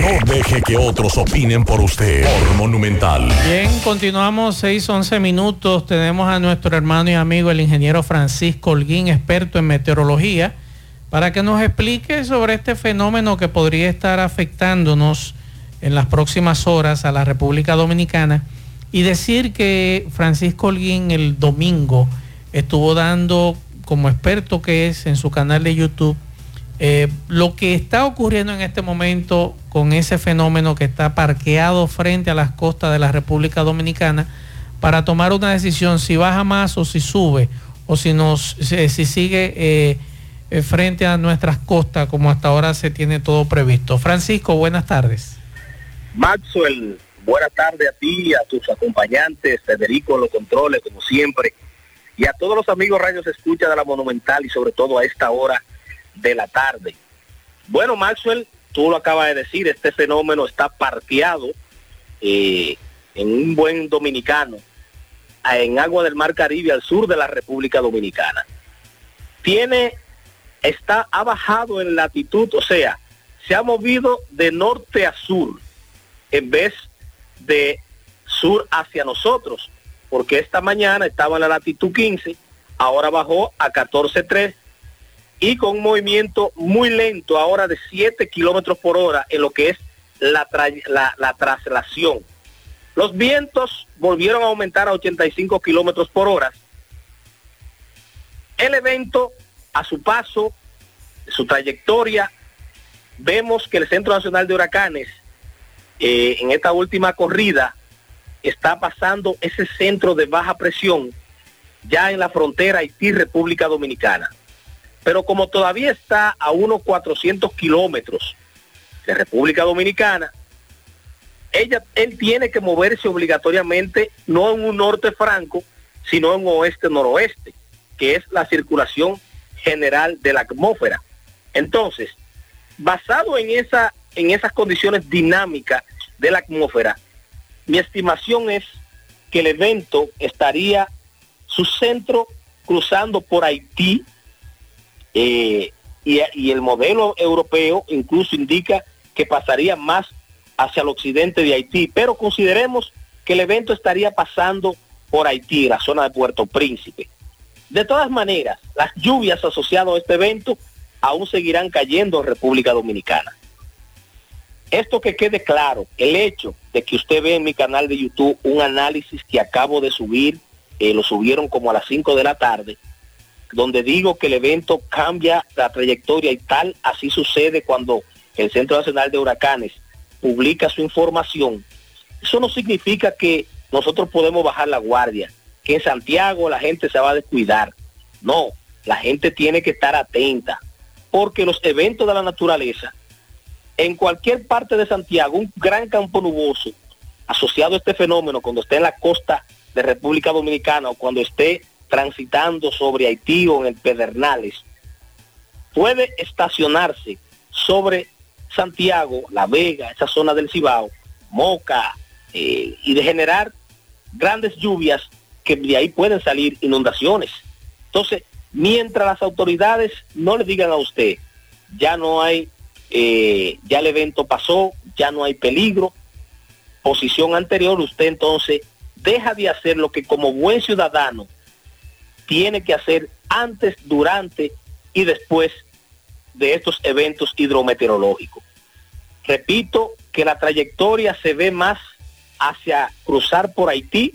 S4: No deje que otros opinen por usted. Monumental.
S1: Bien, continuamos 6, 11 minutos. Tenemos a nuestro hermano y amigo, el ingeniero Francisco Holguín, experto en meteorología, para que nos explique sobre este fenómeno que podría estar afectándonos en las próximas horas a la República Dominicana. Y decir que Francisco Holguín el domingo estuvo dando, como experto que es en su canal de YouTube, eh, lo que está ocurriendo en este momento con ese fenómeno que está parqueado frente a las costas de la República Dominicana para tomar una decisión si baja más o si sube o si, nos, si, si sigue eh, eh, frente a nuestras costas como hasta ahora se tiene todo previsto. Francisco, buenas tardes.
S26: Maxwell, buenas tardes a ti, a tus acompañantes, Federico, los controles, como siempre, y a todos los amigos radios escucha de la Monumental y sobre todo a esta hora de la tarde. Bueno, Maxwell, tú lo acabas de decir, este fenómeno está parqueado eh, en un buen dominicano, en agua del Mar Caribe, al sur de la República Dominicana. Tiene, está, ha bajado en latitud, o sea, se ha movido de norte a sur, en vez de sur hacia nosotros, porque esta mañana estaba en la latitud 15, ahora bajó a 14.3 y con un movimiento muy lento ahora de 7 kilómetros por hora en lo que es la, la traslación. Los vientos volvieron a aumentar a 85 kilómetros por hora. El evento, a su paso, su trayectoria, vemos que el Centro Nacional de Huracanes, eh, en esta última corrida, está pasando ese centro de baja presión ya en la frontera Haití-República Dominicana. Pero como todavía está a unos 400 kilómetros de República Dominicana, ella, él tiene que moverse obligatoriamente no en un norte franco, sino en un oeste-noroeste, que es la circulación general de la atmósfera. Entonces, basado en, esa, en esas condiciones dinámicas de la atmósfera, mi estimación es que el evento estaría su centro cruzando por Haití eh, y, el modelo europeo incluso indica que pasaría más hacia el occidente de Haití, pero consideremos que el evento estaría pasando por Haití, la zona de Puerto Príncipe. De todas maneras, las lluvias asociadas a este evento aún seguirán cayendo en República Dominicana. Esto que quede claro, el hecho de que usted ve en mi canal de YouTube un análisis que acabo de subir, eh, lo subieron como a las 5 de la tarde, donde digo que el evento cambia la trayectoria y tal, así sucede cuando el Centro Nacional de Huracanes publica su información, eso no significa que nosotros podemos bajar la guardia, que en Santiago la gente se va a descuidar. No, la gente tiene que estar atenta, porque los eventos de la naturaleza, en cualquier parte de Santiago, un gran campo nuboso asociado a este fenómeno, cuando esté en la costa de República Dominicana o cuando esté transitando sobre Haití o en el Pedernales, puede estacionarse sobre Santiago, La Vega, esa zona del Cibao, Moca, eh, y de generar grandes lluvias que de ahí pueden salir inundaciones. Entonces, mientras las autoridades no le digan a usted, ya no hay, eh, ya el evento pasó, ya no hay peligro, posición anterior, usted entonces deja de hacer lo que como buen ciudadano tiene que hacer antes, durante y después de estos eventos hidrometeorológicos. Repito que la trayectoria se ve más hacia cruzar por Haití.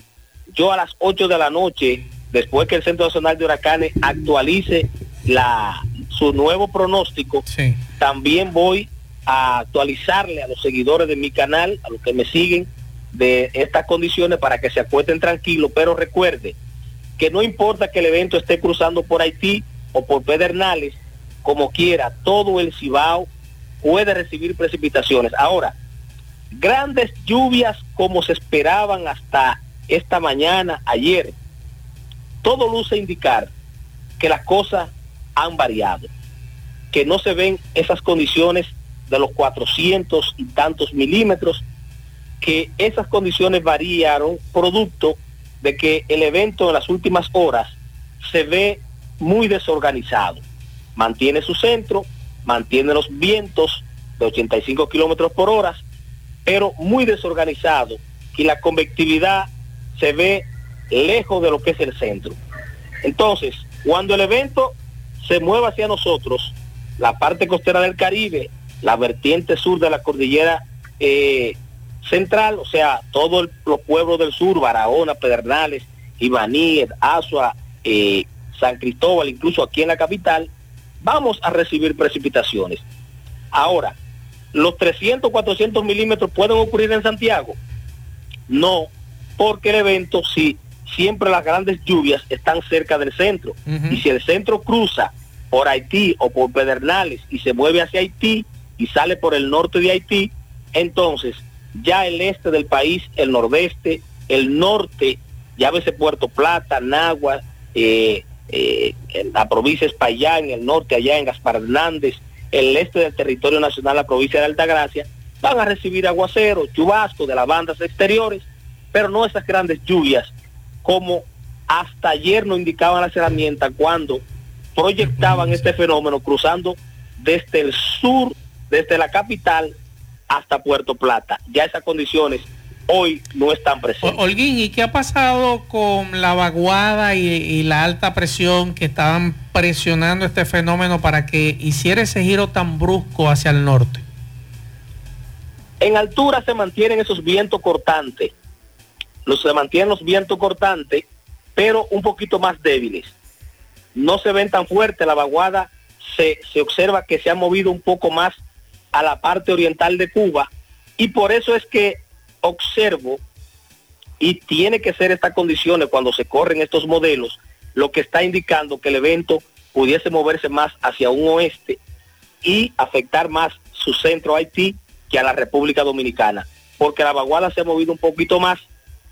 S26: Yo a las 8 de la noche, después que el Centro Nacional de Huracanes actualice la, su nuevo pronóstico, también voy a actualizarle a los seguidores de mi canal, a los que me siguen, de estas condiciones para que se acuesten tranquilos, pero recuerde que no importa que el evento esté cruzando por Haití o por Pedernales, como quiera, todo el Cibao puede recibir precipitaciones. Ahora, grandes lluvias como se esperaban hasta esta mañana, ayer, todo luce indicar que las cosas han variado, que no se ven esas condiciones de los 400 y tantos milímetros, que esas condiciones variaron producto de que el evento en las últimas horas se ve muy desorganizado. Mantiene su centro, mantiene los vientos de 85 kilómetros por hora, pero muy desorganizado y la convectividad se ve lejos de lo que es el centro. Entonces, cuando el evento se mueve hacia nosotros, la parte costera del Caribe, la vertiente sur de la cordillera eh, central, o sea, todos los pueblos del sur, Barahona, Pedernales, Ibaní, Azua, eh, San Cristóbal, incluso aquí en la capital, vamos a recibir precipitaciones. Ahora, ¿los 300, 400 milímetros pueden ocurrir en Santiago? No, porque el evento, sí, siempre las grandes lluvias están cerca del centro. Y si el centro cruza por Haití o por Pedernales y se mueve hacia Haití y sale por el norte de Haití, entonces ya el este del país, el nordeste, el norte, ya ese Puerto Plata, Nagua, eh, eh, la provincia Espaillá, en el norte, allá en Gaspar Hernández, el este del territorio nacional, la provincia de Altagracia, van a recibir aguaceros, chubascos de las bandas exteriores, pero no esas grandes lluvias como hasta ayer nos indicaban las herramientas cuando proyectaban este fenómeno cruzando desde el sur, desde la capital hasta Puerto Plata. Ya esas condiciones hoy no están presentes.
S1: Holguín, ¿y qué ha pasado con la vaguada y, la alta presión que estaban presionando este fenómeno para que hiciera ese giro tan brusco hacia el norte?
S26: En altura se mantienen esos vientos cortantes, los, se mantienen los vientos cortantes, pero un poquito más débiles. No se ven tan fuertes, la vaguada se, se observa que se ha movido un poco más a la parte oriental de Cuba y por eso es que observo y tiene que ser estas condiciones cuando se corren estos modelos lo que está indicando que el evento pudiese moverse más hacia un oeste y afectar más su centro Haití que a la República Dominicana, porque la vaguada se ha movido un poquito más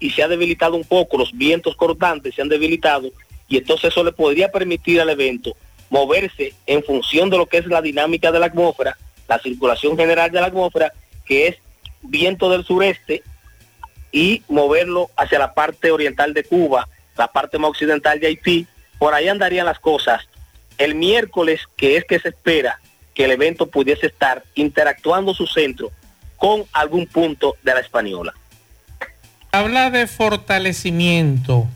S26: y se ha debilitado un poco, los vientos cortantes se han debilitado y entonces eso le podría permitir al evento moverse en función de lo que es la dinámica de la atmósfera, la circulación general de la atmósfera, que es viento del sureste y moverlo hacia la parte oriental de Cuba, la parte más occidental de Haití, por ahí andarían las cosas. El miércoles, que es que se espera que el evento pudiese estar interactuando su centro con algún punto de la española.
S1: Habla de fortalecimiento.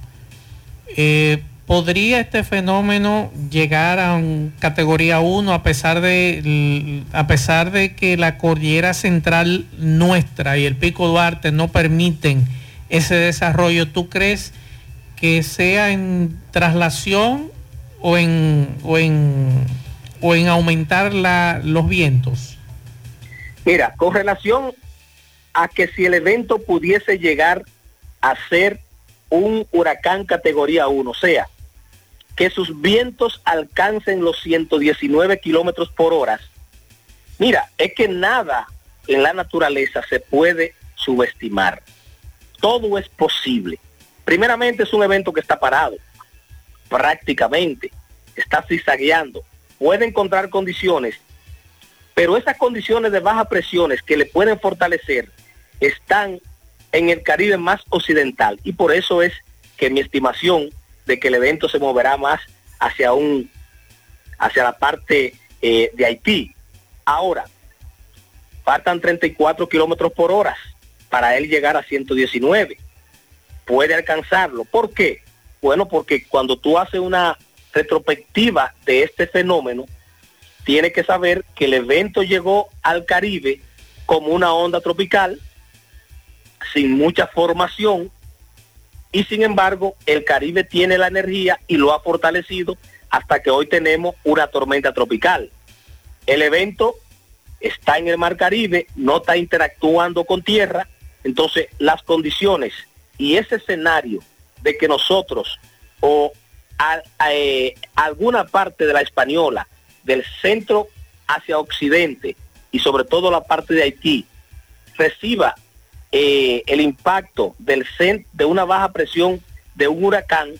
S1: Eh, ¿Podría este fenómeno llegar a un categoría 1 a pesar de a pesar de que la cordillera central nuestra y el Pico Duarte no permiten ese desarrollo? ¿Tú crees que sea en traslación o en o en, o en aumentar los vientos?
S26: Mira, con relación a que si el evento pudiese llegar a ser un huracán categoría 1, o sea, que sus vientos alcancen los 119 kilómetros por hora. Mira, es que nada en la naturaleza se puede subestimar. Todo es posible. Primeramente es un evento que está parado, prácticamente, está zigzagueando, puede encontrar condiciones, pero esas condiciones de baja presiones que le pueden fortalecer están en el Caribe más occidental y por eso es que mi estimación de que el evento se moverá más hacia un hacia la parte eh, de Haití. Ahora, faltan 34 kilómetros por hora para él llegar a 119. Puede alcanzarlo. ¿Por qué? Bueno, porque cuando tú haces una retrospectiva de este fenómeno, tiene que saber que el evento llegó al Caribe como una onda tropical, sin mucha formación, y sin embargo el Caribe tiene la energía y lo ha fortalecido hasta que hoy tenemos una tormenta tropical. El evento está en el Mar Caribe, no está interactuando con tierra, entonces las condiciones y ese escenario de que nosotros o eh, alguna parte de la española, del centro hacia occidente y sobre todo la parte de Haití, reciba eh, el impacto del de una baja presión de un huracán,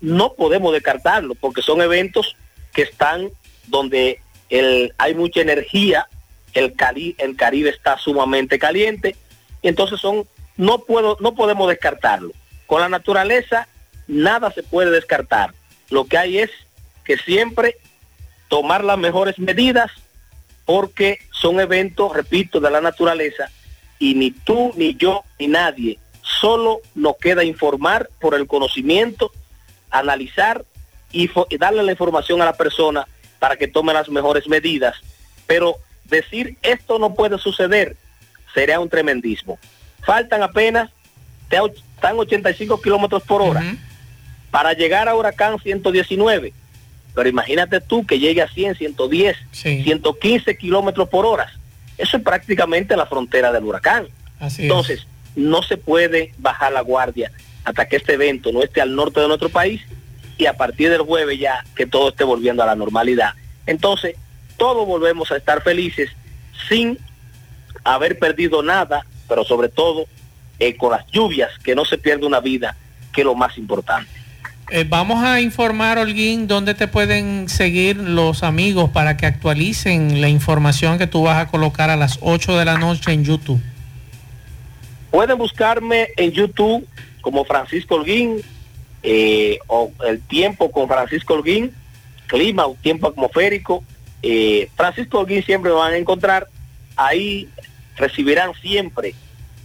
S26: no podemos descartarlo porque son eventos que están donde el, hay mucha energía, el, Cari, el Caribe está sumamente caliente, y entonces son, no, puedo, no podemos descartarlo. Con la naturaleza nada se puede descartar. Lo que hay es que siempre tomar las mejores medidas porque son eventos, repito, de la naturaleza y ni tú, ni yo, ni nadie, solo nos queda informar por el conocimiento, analizar y, y darle la información a la persona para que tome las mejores medidas. Pero decir esto no puede suceder sería un tremendismo. Faltan apenas, están 85 kilómetros por hora para llegar a huracán 119. Pero imagínate tú que llegue a 100, 110, 115 kilómetros por hora. Eso es prácticamente la frontera del huracán. Entonces, no se puede bajar la guardia hasta que este evento no esté al norte de nuestro país y a partir del jueves ya que todo esté volviendo a la normalidad. Entonces, todos volvemos a estar felices sin haber perdido nada, pero sobre todo eh, con las lluvias, que no se pierda una vida, que es lo más importante.
S1: Eh, vamos a informar, Holguín, dónde te pueden seguir los amigos para que actualicen la información que tú vas a colocar a las 8 de la noche en YouTube.
S26: Pueden buscarme en YouTube como Francisco Holguín eh, o El Tiempo con Francisco Holguín, Clima o Tiempo Atmosférico. Eh, Francisco Holguín siempre lo van a encontrar. Ahí recibirán siempre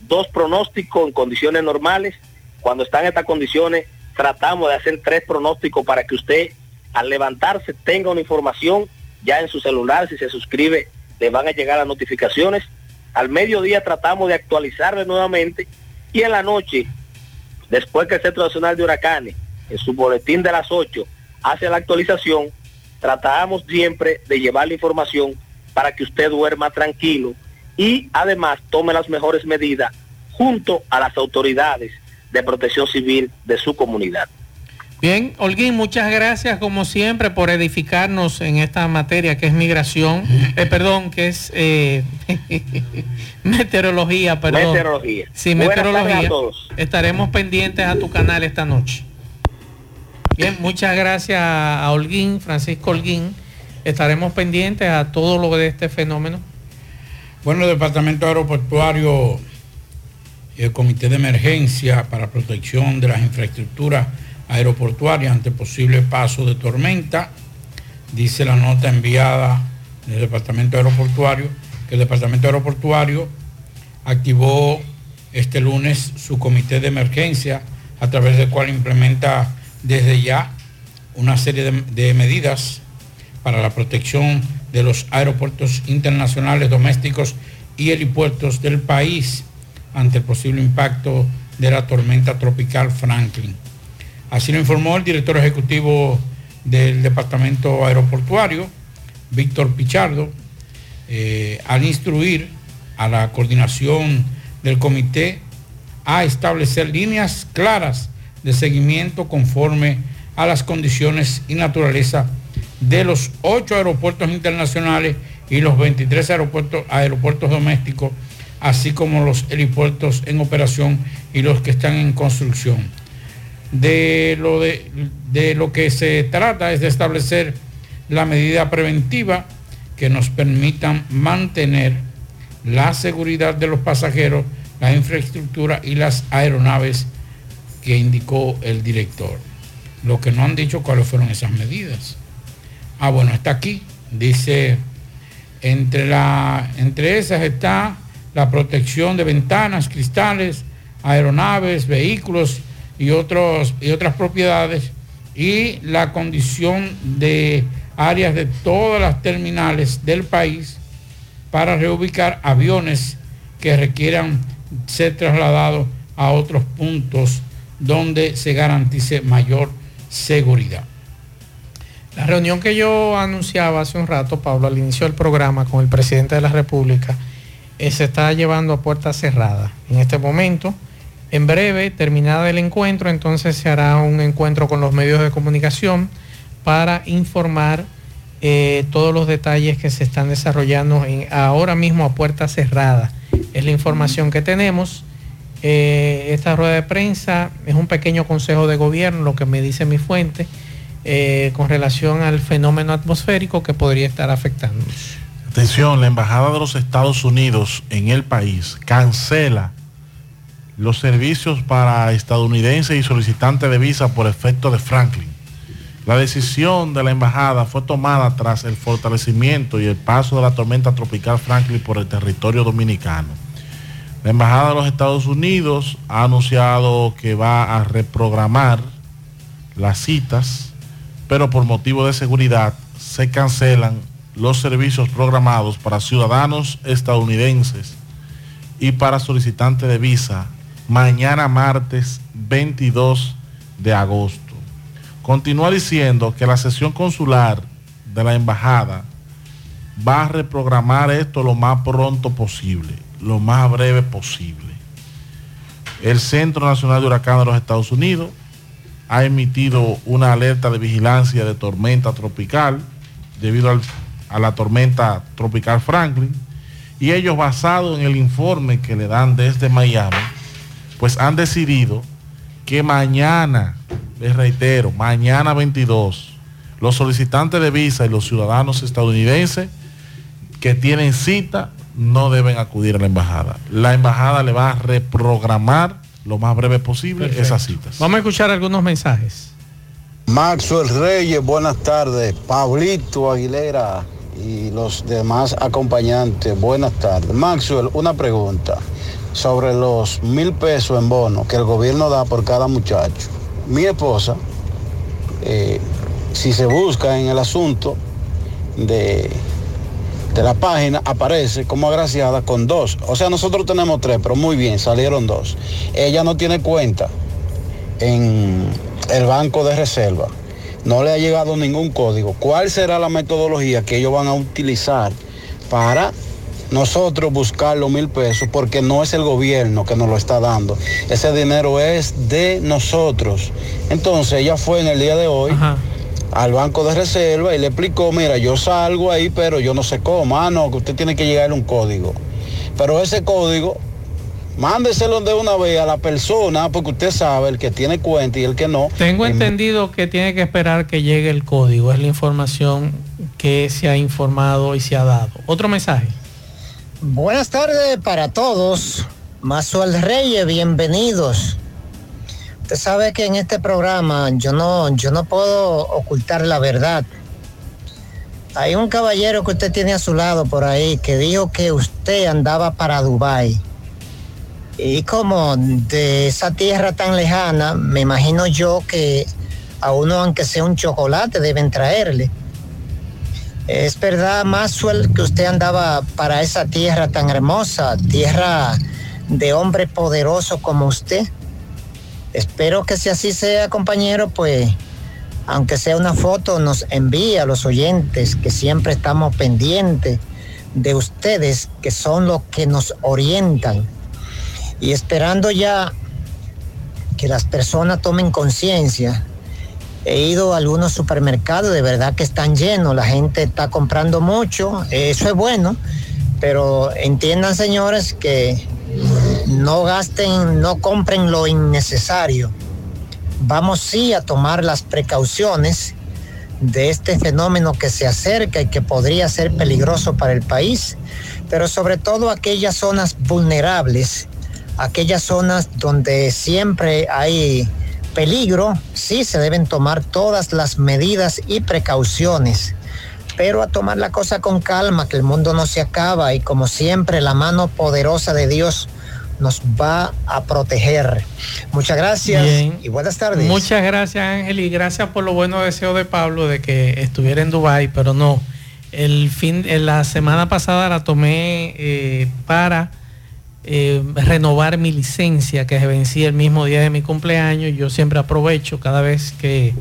S26: dos pronósticos en condiciones normales. Cuando están estas condiciones, tratamos de hacer tres pronósticos para que usted al levantarse tenga una información ya en su celular, si se suscribe, le van a llegar las notificaciones. Al mediodía tratamos de actualizarle nuevamente y en la noche, después que el Centro Nacional de Huracanes, en su boletín de las 8, hace la actualización, tratamos siempre de llevar la información para que usted duerma tranquilo y además tome las mejores medidas junto a las autoridades de protección civil de su comunidad.
S1: Bien, Holguín, muchas gracias como siempre por edificarnos en esta materia que es migración, eh, perdón, que es eh, [laughs] meteorología, perdón.
S26: Meteorología.
S1: Sí, meteorología. Estaremos pendientes a tu canal esta noche. Bien, muchas gracias a Holguín, Francisco Holguín. Estaremos pendientes a todo lo de este fenómeno.
S27: Bueno, el Departamento Aeroportuario el Comité de Emergencia para Protección de las Infraestructuras Aeroportuarias ante posible paso de tormenta, dice la nota enviada del Departamento Aeroportuario, que el Departamento Aeroportuario activó este lunes su comité de emergencia a través del cual implementa desde ya una serie de medidas para la protección de los aeropuertos internacionales, domésticos y helipuertos del país ante el posible impacto de la tormenta tropical Franklin. Así lo informó el director ejecutivo del Departamento Aeroportuario, Víctor Pichardo, eh, al instruir
S2: a la coordinación del comité a establecer líneas claras de seguimiento conforme a las condiciones y naturaleza de los ocho aeropuertos internacionales y los 23 aeropuertos, aeropuertos domésticos, así como los helipuertos en operación y los que están en construcción. De lo, de, de lo que se trata es de establecer la medida preventiva que nos permitan mantener la seguridad de los pasajeros, la infraestructura y las aeronaves que indicó el director. Lo que no han dicho cuáles fueron esas medidas. Ah, bueno, está aquí. Dice, entre, la, entre esas está la protección de ventanas, cristales, aeronaves, vehículos y, otros, y otras propiedades y la condición de áreas de todas las terminales del país para reubicar aviones que requieran ser trasladados a otros puntos donde se garantice mayor seguridad.
S1: La reunión que yo anunciaba hace un rato, Pablo, al inicio del programa con el presidente de la República, se está llevando a puerta cerrada. En este momento, en breve, terminada el encuentro, entonces se hará un encuentro con los medios de comunicación para informar eh, todos los detalles que se están desarrollando en- ahora mismo a puerta cerrada. Es la información que tenemos. Eh, esta rueda de prensa es un pequeño consejo de gobierno, lo que me dice mi fuente, eh, con relación al fenómeno atmosférico que podría estar afectando.
S3: Atención, la Embajada de los Estados Unidos en el país cancela los servicios para estadounidenses y solicitantes de visa por efecto de Franklin. La decisión de la embajada fue tomada tras el fortalecimiento y el paso de la tormenta tropical Franklin por el territorio dominicano. La embajada de los Estados Unidos ha anunciado que va a reprogramar las citas, pero por motivo de seguridad se cancelan los servicios programados para ciudadanos estadounidenses y para solicitantes de visa mañana martes 22 de agosto. Continúa diciendo que la sesión consular de la embajada va a reprogramar esto lo más pronto posible, lo más breve posible. El Centro Nacional de Huracán de los Estados Unidos ha emitido una alerta de vigilancia de tormenta tropical debido al- a la tormenta tropical Franklin y ellos basado en el informe que le dan desde Miami, pues han decidido que mañana, les reitero, mañana 22, los solicitantes de visa y los ciudadanos estadounidenses que tienen cita no deben acudir a la embajada. La embajada le va a reprogramar lo más breve posible
S1: Perfecto.
S3: esas citas.
S1: Vamos a escuchar algunos mensajes.
S28: Maxwell Reyes, buenas tardes. Pablito Aguilera y los demás acompañantes, buenas tardes. Maxwell, una pregunta sobre los mil pesos en bono que el gobierno da por cada muchacho. Mi esposa, eh, si se busca en el asunto de, de la página, aparece como agraciada con dos. O sea, nosotros tenemos tres, pero muy bien, salieron dos. Ella no tiene cuenta en el banco de reserva. No le ha llegado ningún código. ¿Cuál será la metodología que ellos van a utilizar para nosotros buscar los mil pesos? Porque no es el gobierno que nos lo está dando. Ese dinero es de nosotros. Entonces ella fue en el día de hoy al banco de reserva y le explicó, mira, yo salgo ahí, pero yo no sé cómo. Ah, no, que usted tiene que llegarle un código. Pero ese código mándeselo de una vez a la persona, porque usted sabe, el que tiene cuenta y el que no.
S1: Tengo entendido que tiene que esperar que llegue el código, es la información que se ha informado y se ha dado. Otro mensaje.
S29: Buenas tardes para todos. Mazuel Reyes, bienvenidos. Usted sabe que en este programa yo no, yo no puedo ocultar la verdad. Hay un caballero que usted tiene a su lado por ahí que dijo que usted andaba para Dubái. Y como de esa tierra tan lejana, me imagino yo que a uno, aunque sea un chocolate, deben traerle. Es verdad, Maxwell, que usted andaba para esa tierra tan hermosa, tierra de hombre poderoso como usted. Espero que si así sea, compañero, pues, aunque sea una foto, nos envía a los oyentes, que siempre estamos pendientes de ustedes que son los que nos orientan y esperando ya que las personas tomen conciencia. He ido a algunos supermercados, de verdad que están llenos, la gente está comprando mucho, eso es bueno, pero entiendan señores que no gasten, no compren lo innecesario. Vamos sí a tomar las precauciones de este fenómeno que se acerca y que podría ser peligroso para el país, pero sobre todo aquellas zonas vulnerables, aquellas zonas donde siempre hay peligro, sí se deben tomar todas las medidas y precauciones, pero a tomar la cosa con calma, que el mundo no se acaba y como siempre la mano poderosa de Dios nos va a proteger. Muchas gracias
S1: Bien.
S29: y buenas tardes.
S1: Muchas gracias Ángel y gracias por los buenos deseos de Pablo de que estuviera en Dubai, pero no. El fin, en la semana pasada la tomé eh, para eh, renovar mi licencia que se vencía el mismo día de mi cumpleaños. Yo siempre aprovecho cada vez que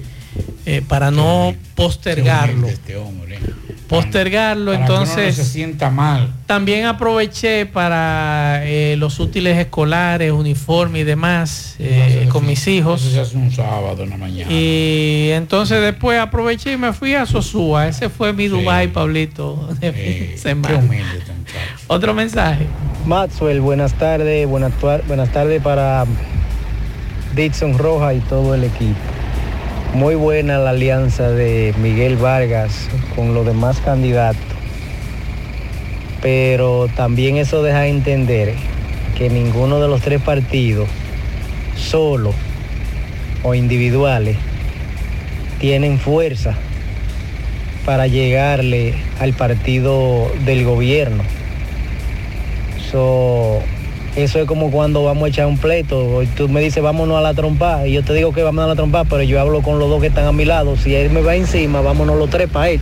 S1: eh, para no postergarlo.
S27: Este hombre.
S1: Postergarlo,
S27: Para uno no
S1: entonces
S27: se sienta mal.
S1: también aproveché para eh, los útiles escolares, uniforme y demás eh, con mis hijos.
S27: Eso se hace un sábado en la mañana.
S1: Y entonces después aproveché y me fui a Sosúa. Ese fue mi Dubai, Pablito, [laughs] de fin de semana. Otro mensaje.
S30: Maxwell, buenas tardes, buenas, buenas tardes para Dixon Roja y todo el equipo. Muy buena la alianza de Miguel Vargas con los demás candidatos, pero también eso deja entender que ninguno de los tres partidos, solo o individuales, tienen fuerza para llegarle al partido del gobierno. So, eso es como cuando vamos a echar un pleito. Tú me dices, vámonos a la trompa. Y yo te digo que vamos a la trompa, pero yo hablo con los dos que están a mi lado. Si él me va encima, vámonos los tres para él.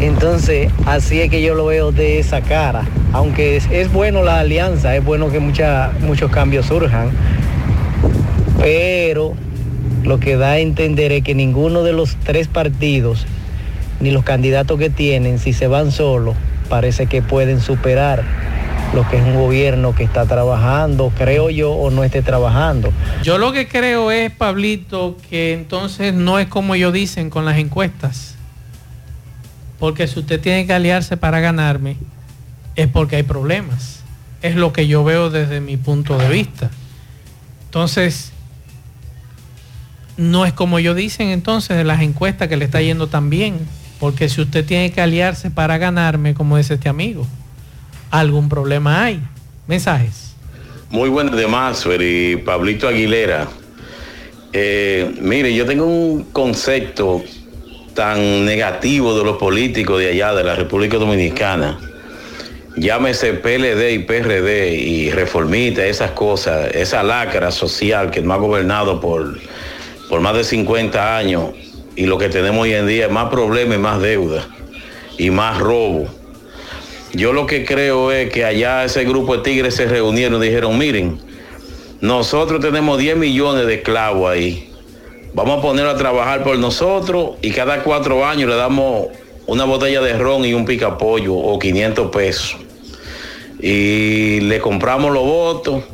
S30: Entonces, así es que yo lo veo de esa cara. Aunque es, es bueno la alianza, es bueno que mucha- muchos cambios surjan. Pero lo que da a entender es que ninguno de los tres partidos, ni los candidatos que tienen, si se van solos, parece que pueden superar lo que es un gobierno que está trabajando, creo yo, o no esté trabajando.
S1: Yo lo que creo es, Pablito, que entonces no es como ellos dicen con las encuestas. Porque si usted tiene que aliarse para ganarme, es porque hay problemas. Es lo que yo veo desde mi punto de vista. Entonces, no es como ellos dicen entonces de las encuestas que le está yendo tan bien. Porque si usted tiene que aliarse para ganarme, como dice este amigo, algún problema hay. Mensajes.
S31: Muy buenas de Maxwell y Pablito Aguilera. Eh, mire, yo tengo un concepto tan negativo de los políticos de allá, de la República Dominicana. Llámese PLD y PRD y reformista, esas cosas, esa lacra social que nos ha gobernado por, por más de 50 años y lo que tenemos hoy en día es más problemas más deuda y más robo. Yo lo que creo es que allá ese grupo de tigres se reunieron y dijeron, miren, nosotros tenemos 10 millones de esclavos ahí. Vamos a ponerlo a trabajar por nosotros y cada cuatro años le damos una botella de ron y un picapollo o 500 pesos. Y le compramos los votos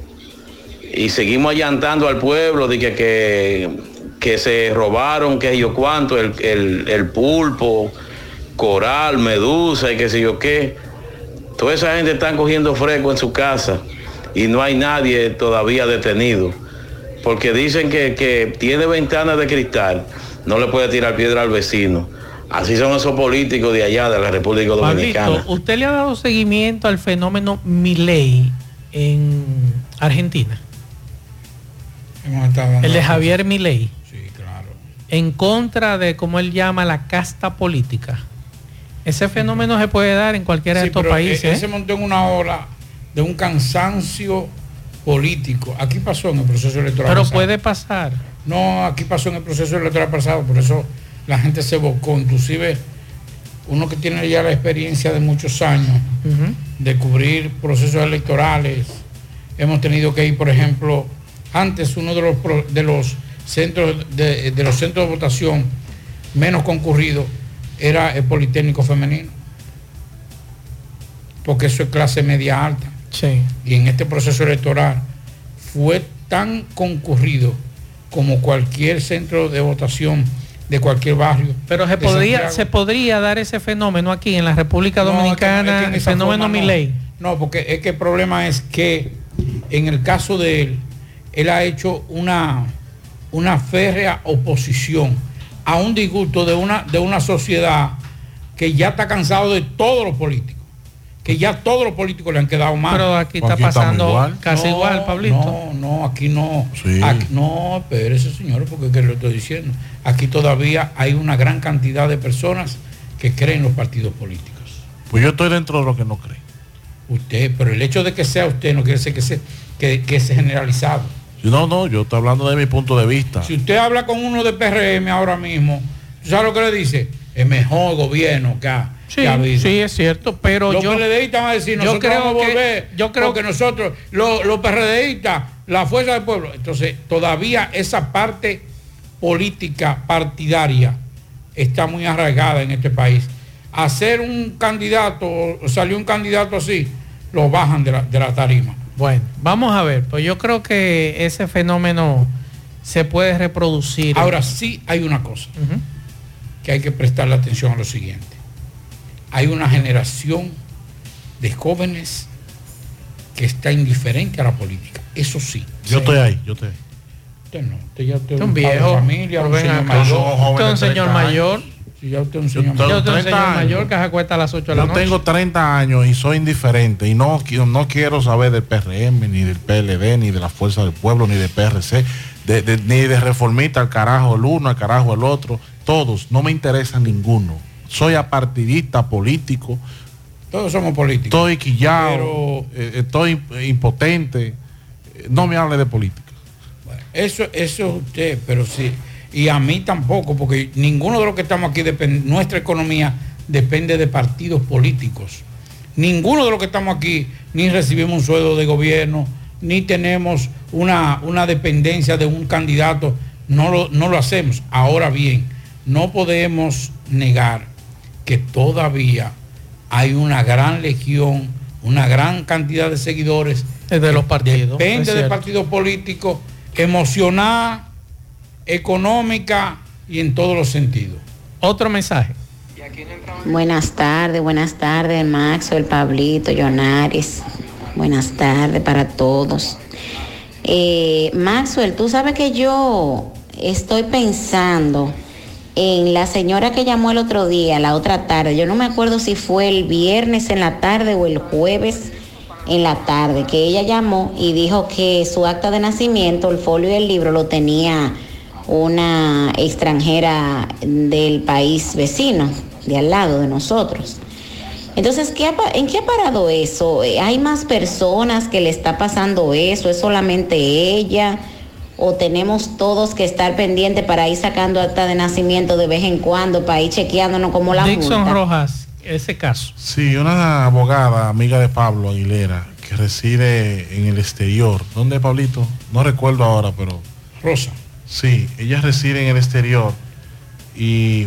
S31: y seguimos allantando al pueblo de que, que, que se robaron, que yo cuánto, el, el- el pulpo, coral, medusa y qué sé yo qué. Toda esa gente está cogiendo fresco en su casa y no hay nadie todavía detenido. Porque dicen que, que tiene ventanas de cristal, no le puede tirar piedra al vecino. Así son esos políticos de allá, de la República Dominicana.
S1: Pablito, ¿usted le ha dado seguimiento al fenómeno Milei en Argentina? El de Javier Milei. En contra de, como él llama, la casta política. Ese fenómeno se puede dar en cualquiera de
S27: Sí,
S1: estos países.
S27: él
S1: ¿eh?
S27: se montó en una ola de un cansancio político. Aquí pasó en el proceso electoral.
S1: Pero
S27: pasado.
S1: puede pasar.
S27: No, aquí pasó en el proceso electoral pasado, por eso la gente se evocó. Inclusive uno que tiene ya la experiencia de muchos años de cubrir procesos electorales. Hemos tenido que ir, por ejemplo, antes uno de los, de los centros de, de los centros de votación menos concurridos era el Politécnico Femenino.
S2: porque eso es clase media alta.
S1: Sí.
S2: Y en este proceso electoral fue tan concurrido como cualquier centro de votación de cualquier barrio.
S1: Pero se podría,
S2: Santiago.
S1: se podría dar ese fenómeno aquí en la República
S2: No, es que-
S1: Dominicana,
S2: en
S1: el fenómeno
S2: forma no. No, porque es que el problema es que en el caso de él, él ha hecho una, una férrea oposición a un disgusto de una, de una sociedad que ya está cansado de todos los políticos. Que ya todos los políticos le han quedado mal.
S1: Pero aquí está Aquí pasando igual. casi igual, Pablito.
S2: No, no, aquí no.
S3: Sí.
S2: Aquí- no, espérese, señores, porque es que lo estoy diciendo. Aquí todavía hay una gran cantidad de personas que creen en los partidos políticos.
S3: Pues yo estoy dentro de lo que no cree.
S2: Usted, pero el hecho de que sea usted no quiere decir que sea, que, que sea generalizado.
S3: No, no, yo estoy hablando de mi punto de vista.
S2: Si usted habla con uno de PRM ahora mismo, ¿tú sabes lo que le dice? El mejor gobierno que ha,
S1: Sí,
S2: que ha habido.
S1: sí, es cierto, pero
S2: los
S1: yo-
S2: PLDistas van a decir,
S1: yo
S2: nosotros
S1: creo
S2: vamos a
S1: que-
S2: volver,
S1: yo creo
S2: porque nosotros, los, los PRDistas, la fuerza del pueblo. Entonces, todavía esa parte política partidaria está muy arraigada en este país. Hacer un candidato, o salió un candidato así, lo bajan de la, de la tarima.
S1: Bueno, vamos a ver, pues yo creo que ese fenómeno se puede reproducir.
S2: Ahora sí hay una cosa que hay que prestarle atención a lo siguiente. Hay una generación de jóvenes que está indiferente a la política. Eso sí.
S3: Yo estoy ahí, yo estoy ahí.
S2: Usted no, usted ya usted
S1: un viejo,
S2: familia, señor mayor.
S1: Usted un señor mayor.
S2: Sí, ya usted es un señor
S3: Yo
S2: mayor.
S1: Yo tengo un
S3: 30
S1: señor
S3: años.
S1: mayor que se acuesta a las 8 de la
S3: Yo
S1: noche.
S3: tengo 30 años y soy indiferente y no, no quiero saber del PRM, ni del PLD, ni de la Fuerza del Pueblo, ni del PRC, de- de- ni de reformista al carajo el uno, al carajo el otro. Todos, no me interesa ninguno. Soy apartidista político.
S2: Todos somos políticos.
S3: Estoy quillado,
S2: Pero-
S3: eh, estoy impotente. Eh, No me hable de política.
S2: Eso, eso es usted, pero sí. Y a mí tampoco, porque ninguno de los que estamos aquí, depende, nuestra economía depende de partidos políticos. Ninguno de los que estamos aquí ni recibimos un sueldo de gobierno, ni tenemos una, una dependencia de un candidato. No lo, no lo hacemos. Ahora bien, no podemos negar que todavía hay una gran legión, una gran cantidad de seguidores
S1: de los partidos.
S2: Depende
S1: es
S2: del
S1: cierto.
S2: partido político, emocional, económica y en todos los sentidos.
S1: Otro mensaje.
S32: Buenas tardes, buenas tardes, Max, el Pablito, Yonaris. Buenas tardes para todos. Eh, Maxwell, tú sabes que yo estoy pensando en la señora que llamó el otro día, la otra tarde. Yo no me acuerdo si fue el viernes en la tarde o el jueves en la tarde, que ella llamó y dijo que su acta de nacimiento, el folio del libro, lo tenía una extranjera del país vecino, de al lado de nosotros. Entonces, ¿qué ha pa- ¿en qué ha parado eso? Eh, ¿Hay más personas que le está pasando eso? ¿Es solamente ella? ¿O tenemos todos que estar pendientes para ir sacando acta de nacimiento de vez en cuando, para ir chequeándonos como la
S1: Dixon
S32: multa?
S1: Rojas, ese caso.
S3: Sí, una abogada, amiga de Pablo Aguilera, que reside en el exterior. ¿Dónde, Pablito? No recuerdo ahora, pero...
S2: Rosa.
S3: Sí, ella reside en el exterior y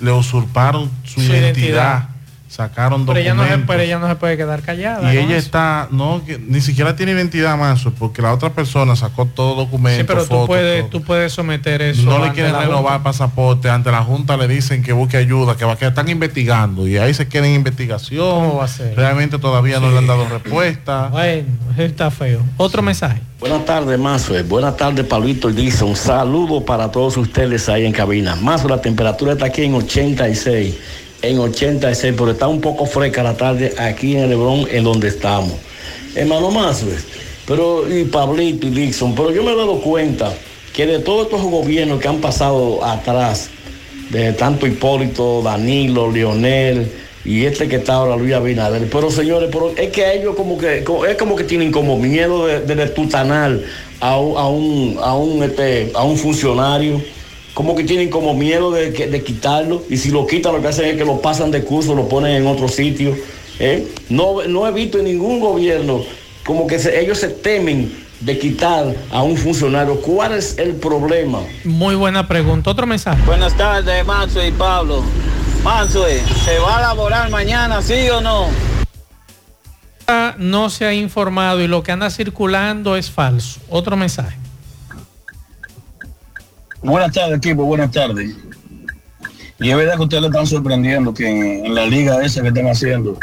S3: le usurparon su,
S1: Su
S3: identidad,
S1: identidad.
S3: Sacaron
S1: Pero ella, no se,
S3: documentos.
S1: pero ella no se puede quedar callada.
S3: y ella
S1: eso.
S3: está, no, que ni siquiera tiene identidad más, porque la otra persona sacó todo documento.
S1: Sí, pero tú puedes,
S3: todo.
S1: tú puedes someter eso.
S3: no le quieren renovar
S1: Junta.
S3: pasaporte, ante la Junta le dicen que busque ayuda, que, va, que están investigando y ahí se queda en investigación.
S1: ¿Cómo va a ser?
S3: Realmente todavía no le han dado respuesta.
S1: Bueno, está feo. Otro mensaje.
S33: Buenas tardes, Mazuel. Buenas tardes, Pablito y Dixon. Saludos para todos ustedes ahí en cabina. Mazo, la temperatura está aquí en 86. En 86, pero está un poco fresca la tarde aquí en el Lebrón, en donde estamos. Hermano Mazuel, pero y Pablito y Dixon, pero yo me he dado cuenta que de todos estos gobiernos que han pasado atrás, de tanto Hipólito, Danilo, Leonel y este que está ahora Luis Abinader. Pero señores, pero es que ellos como que es como que tienen como miedo de, de destutanar a un, a un, a un, este, a un funcionario. Como que tienen como miedo de, que- de quitarlo. Y si lo quitan, lo que hacen es que lo pasan de curso, lo ponen en otro sitio. ¿eh? No, no he visto en ningún gobierno como que se- ellos se temen de quitar a un funcionario. ¿Cuál es el problema?
S1: Muy buena pregunta. Otro mensaje.
S34: Buenas tardes, Manso y Pablo. Manso, ¿se va a laborar mañana, sí o no?
S1: no se ha informado y lo que anda circulando es falso. Otro mensaje.
S34: Buenas tardes, equipo, buenas tardes. Y es verdad que ustedes le están sorprendiendo que en, la liga esa que están haciendo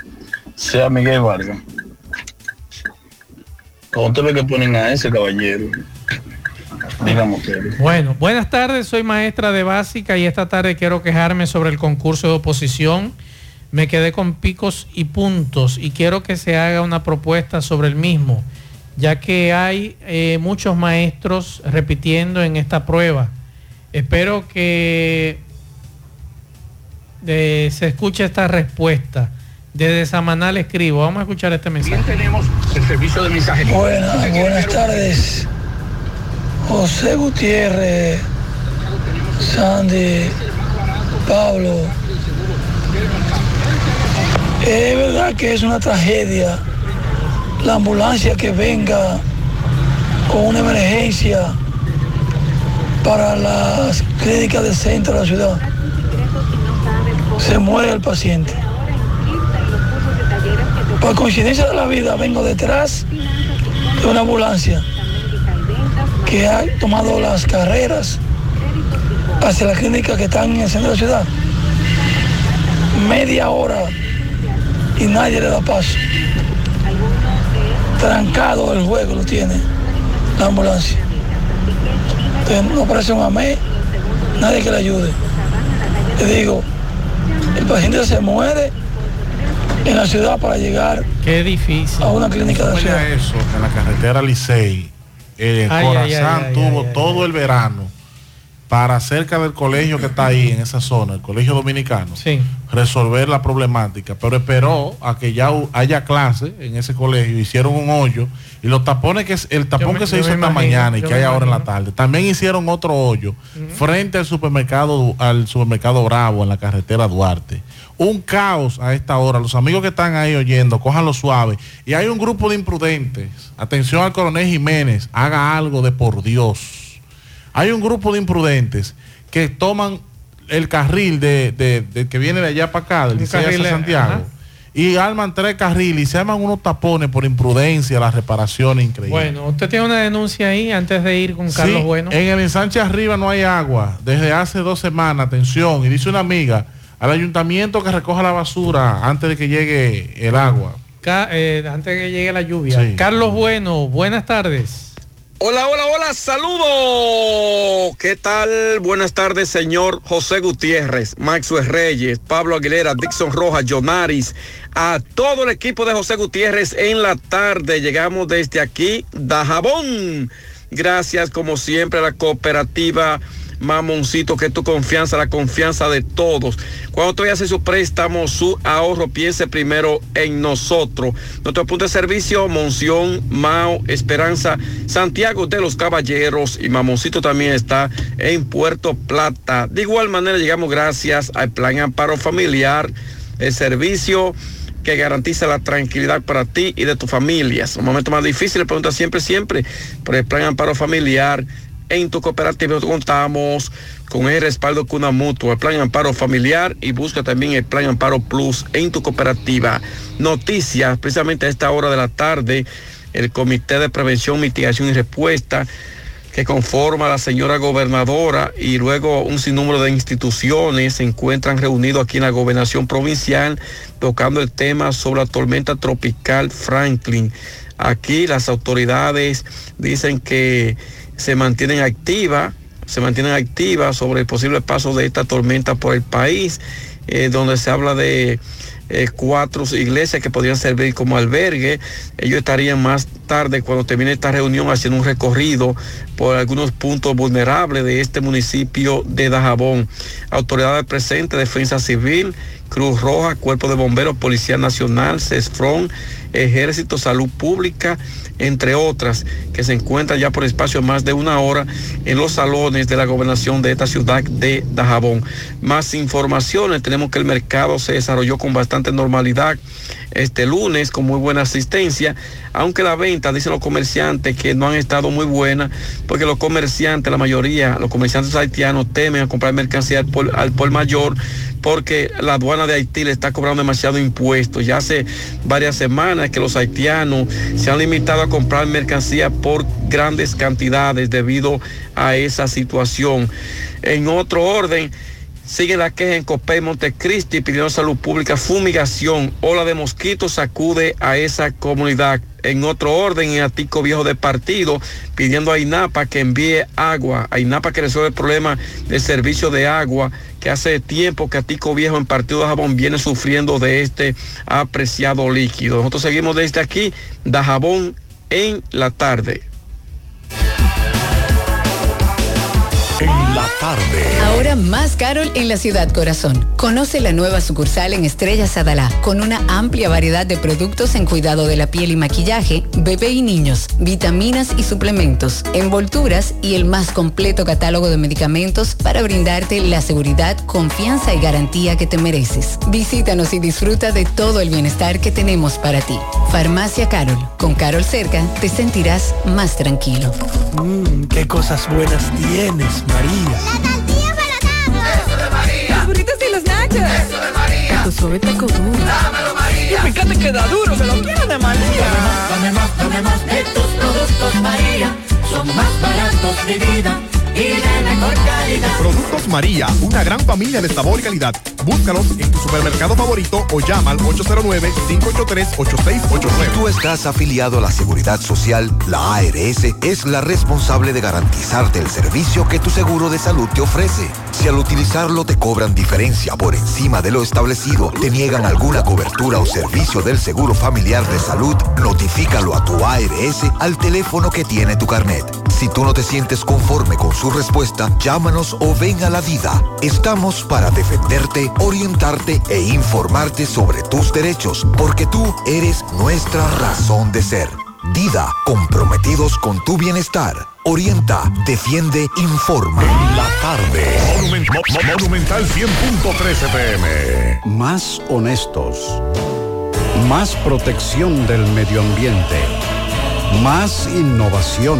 S34: sea Miguel Vargas. Cuando usted ve que ponen a ese caballero, digamos ustedes.
S1: Bueno, buenas tardes, soy maestra de básica y esta tarde quiero quejarme sobre el concurso de oposición. Me quedé con picos y puntos y quiero que se haga una propuesta sobre el mismo, ya que hay eh, muchos maestros repitiendo en esta prueba. Espero que eh, se escuche esta respuesta. Desde Samaná le escribo. Vamos a escuchar este mensaje.
S34: tenemos el servicio de mensajería.
S35: Buenas, buenas tardes. José Gutiérrez, Sandy, Pablo. Es verdad que es una tragedia la ambulancia que venga con una emergencia para las clínicas del centro de la ciudad. Se muere el paciente. Por coincidencia de la vida vengo detrás de una ambulancia que ha tomado las carreras hacia las clínicas que están en el centro de la ciudad. Media hora y nadie le da paso. Trancado el juego lo tiene la ambulancia. Entonces, no parece un amé, nadie que le ayude. Le digo, el paciente se muere en la ciudad para llegar
S1: Qué difícil.
S35: a una clínica de la ciudad.
S3: Eso, en la carretera Licey, eh,
S35: Ay,
S3: Corazán
S35: ay, ay, ay,
S3: tuvo
S35: ay,
S3: todo el verano para cerca del colegio que está ahí en esa zona, el colegio dominicano, resolver la problemática, pero esperó a que ya haya clase en ese colegio, hicieron un hoyo y los tapones que es el tapón
S1: me-
S3: que se hizo esta
S1: imagino,
S3: mañana y que hay ahora en la tarde, también hicieron otro hoyo frente al supermercado al supermercado Bravo en la carretera Duarte. Un caos a esta hora. Los amigos que están ahí oyendo, cójanlo suave. Y hay un grupo de imprudentes. Atención al coronel Jiménez, haga algo de por Dios. Hay un grupo de imprudentes que toman el carril de, de- de que viene de allá para acá, del Licey hacia
S1: carril,
S3: Santiago.
S1: ajá.
S3: Y arman tres carriles y se arman unos tapones por imprudencia, las reparaciones increíbles.
S1: Bueno, usted tiene una denuncia ahí antes de ir con Carlos
S3: Sí,
S1: Bueno.
S3: En el ensanche arriba no hay agua desde hace dos semanas, atención. Y dice una amiga, al ayuntamiento que recoja la basura antes de que llegue el agua.
S1: Ca- eh, antes de que llegue la lluvia.
S3: Sí.
S1: Carlos Bueno, buenas tardes.
S36: Hola, hola, hola, saludos. ¿Qué tal? Buenas tardes, señor José Gutiérrez, Maxwell Reyes, Pablo Aguilera, Dixon Rojas, Jonaris, a todo el equipo de José Gutiérrez en la tarde. Llegamos desde aquí, Dajabón. Gracias, como siempre, a la cooperativa Mamoncito, que es tu confianza, la confianza de todos. Cuando usted hacer su préstamo, su ahorro, piense primero en nosotros. Nuestro punto de servicio, Monción, Mao, Esperanza, Santiago de los Caballeros y Mamoncito también está en Puerto Plata. De igual manera, llegamos gracias al Plan Amparo Familiar, el servicio que garantiza la tranquilidad para ti y de tu familia. Son momentos más difíciles, pregunta siempre, siempre, por el plan amparo familiar. En tu cooperativa contamos con el respaldo Cuna Mutua, el plan amparo familiar y busca también el plan amparo plus en tu cooperativa. Noticias, precisamente a esta hora de la tarde, el Comité de Prevención, Mitigación y Respuesta que conforma la señora gobernadora y luego un sinnúmero de instituciones se encuentran reunidos aquí en la gobernación provincial tocando el tema sobre la tormenta tropical Franklin. Aquí las autoridades dicen que se mantienen activas, se mantienen activas sobre el posible paso de esta tormenta por el país, eh, donde se habla de eh, cuatro iglesias que podrían servir como albergue. Ellos estarían más tarde, cuando termine esta reunión, haciendo un recorrido por algunos puntos vulnerables de este municipio de Dajabón. Autoridades presentes, Defensa Civil, Cruz Roja, Cuerpo de Bomberos, Policía Nacional, CESFRON, Ejército, Salud Pública, entre otras, que se encuentran ya por espacio más de una hora en los salones de la gobernación de esta ciudad de Dajabón. Más informaciones, tenemos que el mercado se desarrolló con bastante normalidad este lunes, con muy buena asistencia, aunque la venta, dicen los comerciantes, que no han estado muy buenas, porque los comerciantes, la mayoría, los comerciantes haitianos temen a comprar mercancía al por, al por mayor porque la aduana de Haití le está cobrando demasiado impuestos. Ya hace varias semanas que los haitianos se han limitado a comprar mercancía por grandes cantidades debido a esa situación. En otro orden, Sigue la queja en Copey Montecristi pidiendo salud pública fumigación. Ola de mosquitos sacude a esa comunidad. En otro orden, en Atico Viejo de Partido, pidiendo a INAPA que envíe agua. A INAPA que resuelve el problema del servicio de agua que hace tiempo que Atico Viejo en Partido de Jabón viene sufriendo de este apreciado líquido. Nosotros seguimos desde aquí, da Jabón en la tarde.
S4: La tarde.
S37: Ahora más Carol en la ciudad corazón. Conoce la nueva sucursal en Estrella Sadalá con una amplia variedad de productos en cuidado de la piel y maquillaje, bebé y niños, vitaminas y suplementos, envolturas y el más completo catálogo de medicamentos para brindarte la seguridad, confianza y garantía que te mereces. Visítanos y disfruta de todo el bienestar que tenemos para ti. Farmacia Carol. Con Carol cerca te sentirás más tranquilo.
S38: Mmm, qué cosas buenas tienes, María.
S39: Eso de María.
S38: Los burritos y los nachos.
S39: Eso de María.
S38: Tu suave taco duro.
S39: Dámelo, María.
S38: Y fíjate que da duro, que lo quiero de María.
S39: Dame más, dame más de tus productos, María. Son más baratos de vida y de mejor calidad.
S40: Productos María, una gran familia de sabor y calidad. Búscalos en tu supermercado favorito o llama al 809-583-8689.
S41: Si tú estás afiliado a la Seguridad Social, la ARS es la responsable de garantizarte el servicio que tu seguro de salud te ofrece. Si al utilizarlo te cobran diferencia por encima de lo establecido, te niegan alguna cobertura o servicio del Seguro Familiar de Salud, notifícalo a tu ARS al teléfono que tiene tu carnet. Si tú no te sientes conforme con su respuesta, llámanos o ven a la vida. Estamos para defenderte, orientarte e informarte sobre tus derechos, porque tú eres nuestra razón de ser. Dida, comprometidos con tu bienestar. Orienta, defiende, informa.
S4: En la tarde. Monumen- Mo- Mo- Monumental 100.13 pm.
S28: Más honestos. Más protección del medio ambiente. Más innovación.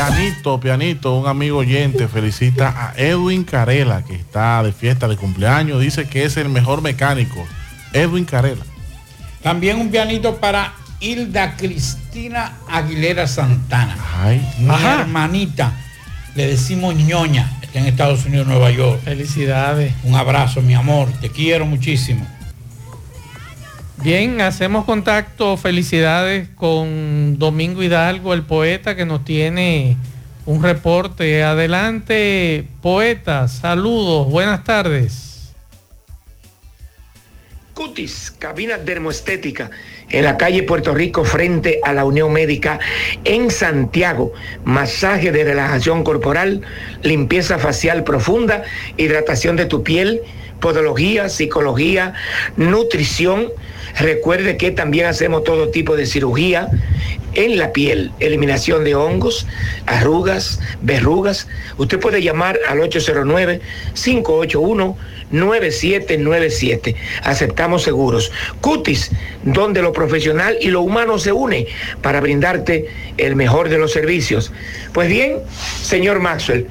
S3: Pianito, pianito, un amigo oyente felicita a Edwin Carela, que está de fiesta de cumpleaños. Dice que es el mejor mecánico. Edwin Carela.
S2: También un pianito para Hilda Cristina Aguilera Santana. Mi
S1: Ajá.
S2: hermanita. Le decimos ñoña, está en Estados Unidos, Nueva York.
S1: Felicidades.
S2: Un abrazo, mi amor. Te quiero muchísimo.
S1: Bien, hacemos contacto, felicidades con Domingo Hidalgo, el poeta que nos tiene un reporte. Adelante, poeta, saludos, buenas tardes.
S16: Cutis, cabina dermoestética en la calle Puerto Rico frente a la Unión Médica en Santiago. Masaje de relajación corporal, limpieza facial profunda, hidratación de tu piel, podología, psicología, nutrición. Recuerde que también hacemos todo tipo de cirugía en la piel, eliminación de hongos, arrugas, verrugas. Usted puede llamar al 809-581-9797. Aceptamos seguros. Cutis, donde lo profesional y lo humano se une para brindarte el mejor de los servicios. Pues bien, señor Maxwell,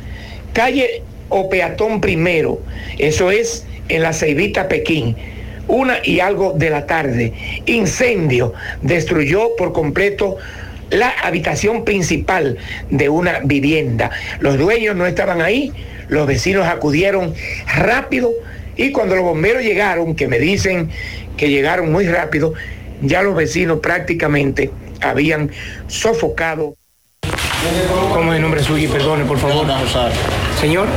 S16: calle o peatón primero, eso es en la Ceibita Pekín una y algo de la tarde. Incendio destruyó por completo la habitación principal de una vivienda. Los dueños no estaban ahí, los vecinos acudieron rápido y cuando los bomberos llegaron, que me dicen que llegaron muy rápido, ya los vecinos prácticamente habían sofocado. ¿Cómo es el nombre suyo? Perdone, por favor.
S42: Rosario.
S16: Señor.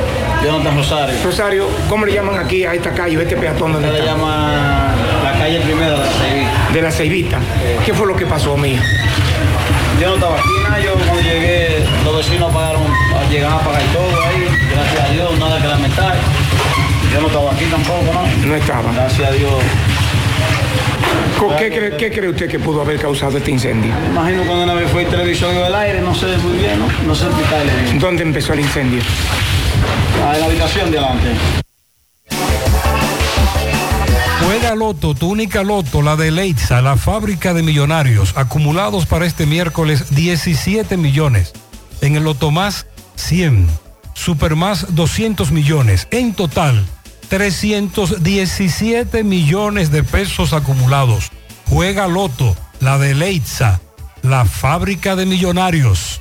S42: Jonathan Rosario.
S16: Rosario, ¿cómo le llaman aquí a esta calle, a este peatón donde
S42: Se le
S16: está?
S42: llama la calle primera de la Ceibita.
S16: De la Ceibita. ¿Qué fue lo que pasó, mío?
S42: Yo no estaba aquí, nada, yo cuando llegué, los vecinos pagaron, llegaban a pagar todo ahí, gracias a Dios, nada que lamentar. Yo no estaba aquí tampoco, ¿no?
S16: No estaba.
S42: Gracias a Dios.
S16: ¿Con ¿Qué, cree, qué cree usted que pudo haber causado este incendio?
S42: Imagino cuando una vez fue el televisor del aire, no sé muy bien, ¿no? No sé explicarle bien.
S16: ¿Dónde empezó el incendio?
S42: Ah, la habitación de adelante.
S11: Juega Loto, tu única Loto, la de Leitza, la fábrica de millonarios, acumulados para este miércoles 17 millones. En el Loto Más 100, Super Más 200 millones. En total, 317 millones de pesos acumulados. Juega Loto, la de Leitza, la fábrica de millonarios.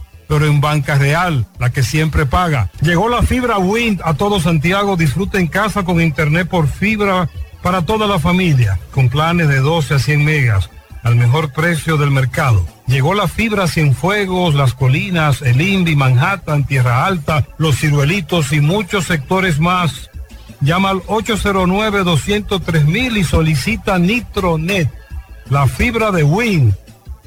S11: pero en Banca Real, la que siempre paga. Llegó la fibra Wind a todo Santiago. Disfruta en casa con internet por fibra para toda la familia, con planes de 12 a 100 megas, al mejor precio del mercado. Llegó la fibra Cienfuegos, Las Colinas, El Indy, Manhattan, Tierra Alta, Los Ciruelitos y muchos sectores más. Llama al 809-203 y solicita Nitronet, la fibra de Wind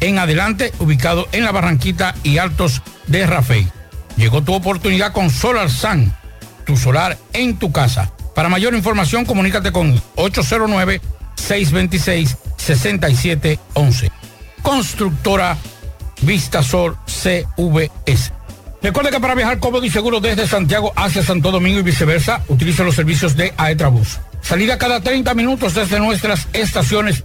S2: en adelante, ubicado en la Barranquita y Altos de Rafey. Llegó tu oportunidad con Solar Sun, tu solar en tu casa. Para mayor información, comunícate con 809-626-6711. Constructora Vistasol CVS. Recuerda que para viajar cómodo y seguro desde Santiago hacia Santo Domingo y viceversa, utiliza los servicios de Aetrabús. Salida cada 30 minutos desde nuestras estaciones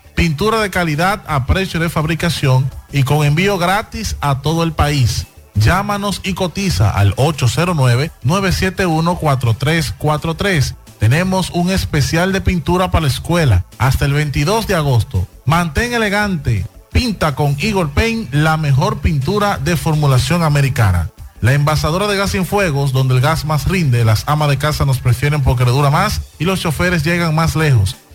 S3: Pintura de calidad a precio de fabricación y con envío gratis a todo el país. Llámanos y cotiza al 809-971-4343. Tenemos un especial de pintura para la escuela hasta el 22 de agosto. Mantén elegante. Pinta con Eagle Paint la mejor pintura de formulación americana. La envasadora de gas sin fuegos, donde el gas más rinde, las amas de casa nos prefieren porque le dura más y los choferes llegan más lejos.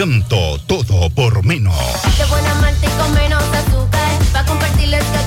S43: Encanto. Todo por menos.
S24: De buena malta y con menos azúcar. Pa' compartirles que a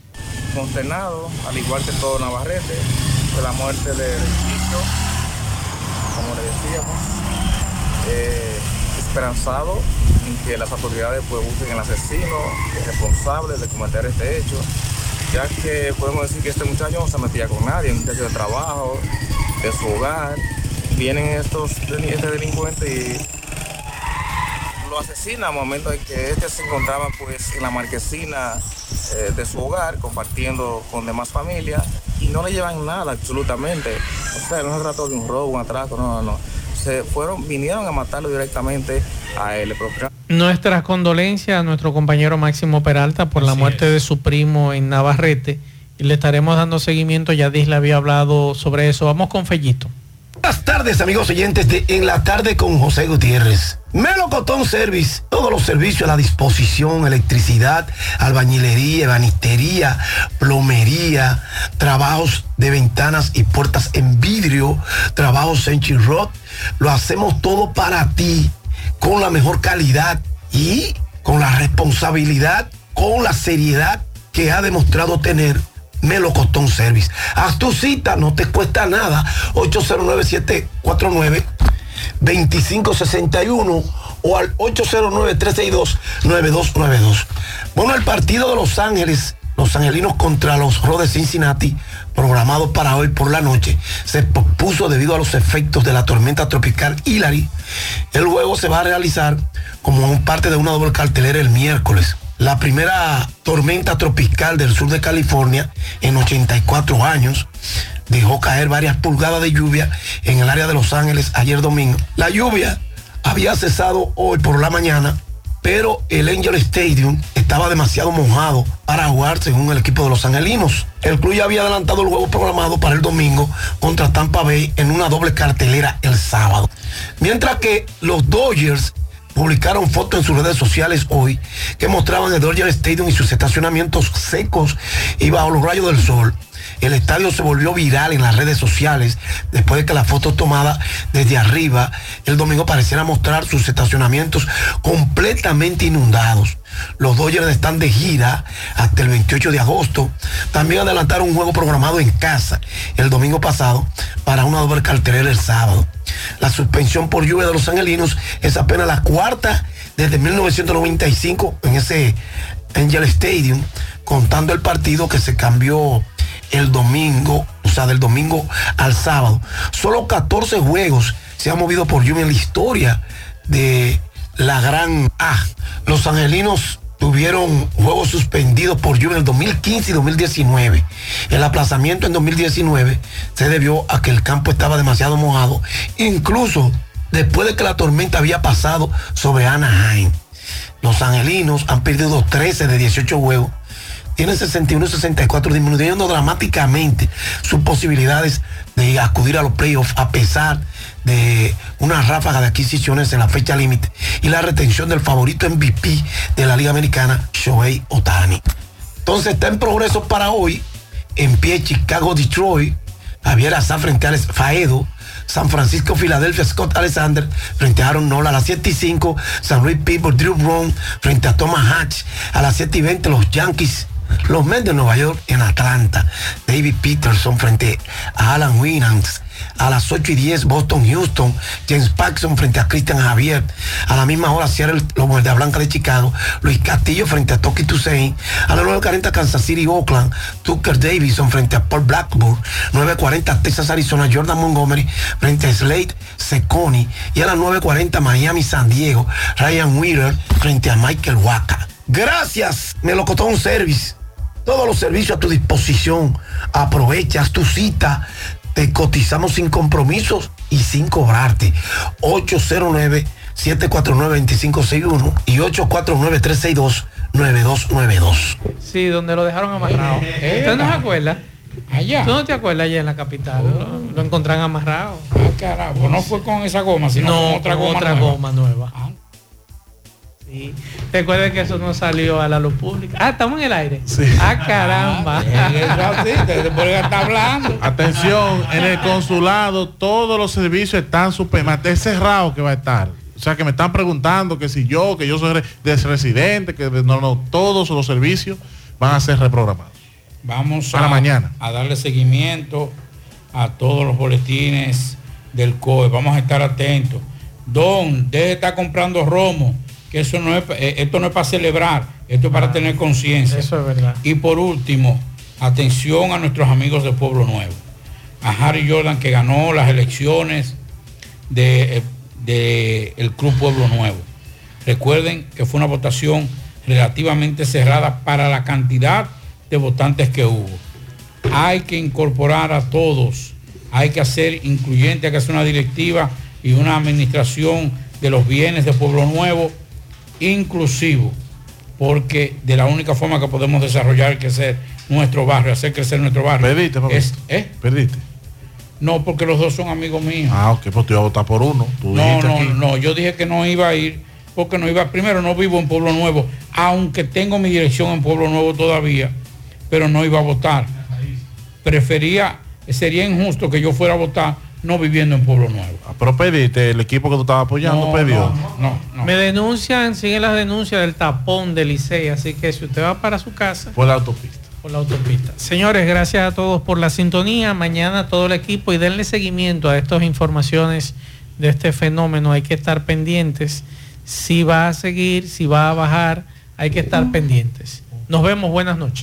S35: Consternado, al igual que todo Navarrete, de la muerte de Chicho, como le decíamos, eh, esperanzado en que las autoridades pues, busquen el asesino, responsable de cometer este hecho, ya que podemos decir que este muchacho no se metía con nadie, un muchacho de trabajo, de su hogar, vienen estos este delincuente y lo asesina al momento en que este se encontraba pues en la marquesina eh, de su hogar compartiendo con demás familias y no le llevan nada absolutamente. O sea, no se trató de un robo, un atraco, no, no, no. Se fueron, vinieron a matarlo directamente a él.
S1: Nuestras condolencias a nuestro compañero Máximo Peralta por la muerte de su primo en Navarrete y le estaremos dando seguimiento, ya Dis le había hablado sobre eso. Vamos con Fellito.
S42: Buenas tardes, amigos oyentes de En la tarde con José Gutiérrez. Melocotón Service, todos los servicios a la disposición, electricidad, albañilería, ebanistería, plomería, trabajos de ventanas y puertas en vidrio, trabajos en Rod. Lo hacemos todo para ti, con la mejor calidad y con la responsabilidad, con la seriedad que ha demostrado tener Melocotón Service. Haz tu cita, no te cuesta nada. 809-749-2561 o al 809-362-9292. Bueno, el partido de Los Ángeles, los angelinos contra los Rojos de Cincinnati, programado para hoy por la noche, se pospuso debido a los efectos de la tormenta tropical Hillary. El juego se va a realizar como parte de una doble cartelera el miércoles la primera tormenta tropical del sur de California en 84 años. Dejó caer varias pulgadas de lluvia en el área de Los Ángeles ayer domingo. La lluvia había cesado hoy por la mañana, pero el Angel Stadium estaba demasiado mojado para jugar según el equipo de los angelinos. El club ya había adelantado el juego programado para el domingo contra Tampa Bay en una doble cartelera el sábado. Mientras que los Dodgers publicaron fotos en sus redes sociales hoy que mostraban el Dodger Stadium y sus estacionamientos secos y bajo los rayos del sol. El estadio se volvió viral en las redes sociales después de que la foto tomada desde arriba el domingo pareciera mostrar sus estacionamientos completamente inundados. Los Dodgers están de gira hasta el 28 de agosto. También adelantaron un juego programado en casa el domingo pasado para una doble cartelera el sábado. La suspensión por lluvia de los angelinos es apenas la cuarta desde 1995 en ese Angel Stadium, contando el partido que se cambió el domingo, o sea, del domingo al sábado. Solo 14 juegos se han movido por lluvia en la historia de la gran A. Los angelinos tuvieron juegos suspendidos por lluvia en 2015 y 2019. El aplazamiento en 2019 se debió a que el campo estaba demasiado mojado, incluso después de que la tormenta había pasado sobre Anaheim. Los angelinos han perdido 13 de 18 juegos tienen 61 y 64, disminuyendo dramáticamente sus posibilidades de acudir a los playoffs a pesar de una ráfaga de adquisiciones en la fecha límite y la retención del favorito MVP de la Liga Americana, Shohei Otani. Entonces está en progreso para hoy, en pie Chicago, Detroit, Javier Azar frente a Faedo, San Francisco, Filadelfia, Scott Alexander frente a Aaron Nola a las 7 y 5, San Luis People, Drew Brown frente a Thomas Hatch a las 7 y 20, los Yankees los Mets de Nueva York en Atlanta. David Peterson frente a Alan Winans. A las 8 y 10, Boston, Houston. James Paxson frente a Christian Javier. A la misma hora, Seattle, los de Blanca de Chicago. Luis Castillo frente a Toki Toussaint. A las 9.40, Kansas City, Oakland. Tucker Davidson frente a Paul Blackburn. 9.40, Texas, Arizona. Jordan Montgomery frente a Slade Seconi. Y a las 9.40, Miami, San Diego. Ryan Wheeler frente a Michael Waka. Gracias, Melocotón Service todos los servicios a tu disposición. Aprovechas tu cita. Te cotizamos sin compromisos y sin cobrarte. 809-749-2561 y 849-362-9292.
S1: Sí, donde lo dejaron amarrado. ¿Usted no se acuerda?
S2: Allá.
S1: ¿Tú no te acuerdas allá en la capital? Lo, lo encontraron amarrado.
S2: Ah, carajo. No fue con esa goma, sino
S1: no,
S2: con otra
S1: con
S2: goma
S1: otra
S2: nueva.
S1: goma nueva. Sí. Recuerden que eso no salió a la luz pública. Ah, estamos en el aire. Ah, caramba.
S3: Atención, en el consulado todos los servicios están suspendidos. Es cerrado que va a estar. O sea, que me están preguntando que si yo, que yo soy re- de residente, que no, no, todos los servicios van a ser reprogramados.
S2: Vamos
S3: Para
S2: a,
S3: mañana.
S2: a darle seguimiento a todos los boletines del COE. Vamos a estar atentos. Don, deje de estar comprando romo, que eso no es, eh, esto no es para celebrar, esto es para tener conciencia.
S1: Eso es verdad.
S2: Y por último, atención a nuestros amigos de Pueblo Nuevo. A Harry Jordan que ganó las elecciones de, eh, de el Club Pueblo Nuevo. Recuerden que fue una votación relativamente cerrada para la cantidad de votantes que hubo. Hay que incorporar a todos, hay que hacer incluyente, hay que hacer una directiva y una administración de los bienes de Pueblo Nuevo inclusivo, porque de la única forma que podemos desarrollar, crecer nuestro barrio, hacer crecer nuestro barrio.
S3: Perdiste, papá.
S2: es, ¿eh?
S3: Perdiste.
S2: No, porque los dos son amigos míos.
S3: Ah, ok, pues tú ibas a votar por uno. Tú
S2: No, no,
S3: aquí.
S2: no, yo dije que no iba a ir porque no iba, primero no vivo en Pueblo Nuevo, aunque tengo mi dirección en Pueblo Nuevo todavía, pero no iba a votar. Prefería, sería injusto que yo fuera a votar no viviendo en Pueblo Nuevo.
S3: Ah, Pero pediste, el equipo que tú estabas apoyando
S2: No,
S3: pidió.
S2: no, no.
S1: Me denuncian, siguen las denuncias del tapón del Licey, así que si usted va para su casa,
S3: Por la autopista.
S1: por la autopista. Señores, gracias a todos por la sintonía. Mañana todo el equipo y denle seguimiento a estas informaciones de este fenómeno. Hay que estar pendientes. Si va a seguir, si va a bajar, hay que estar pendientes. Nos vemos, buenas noches.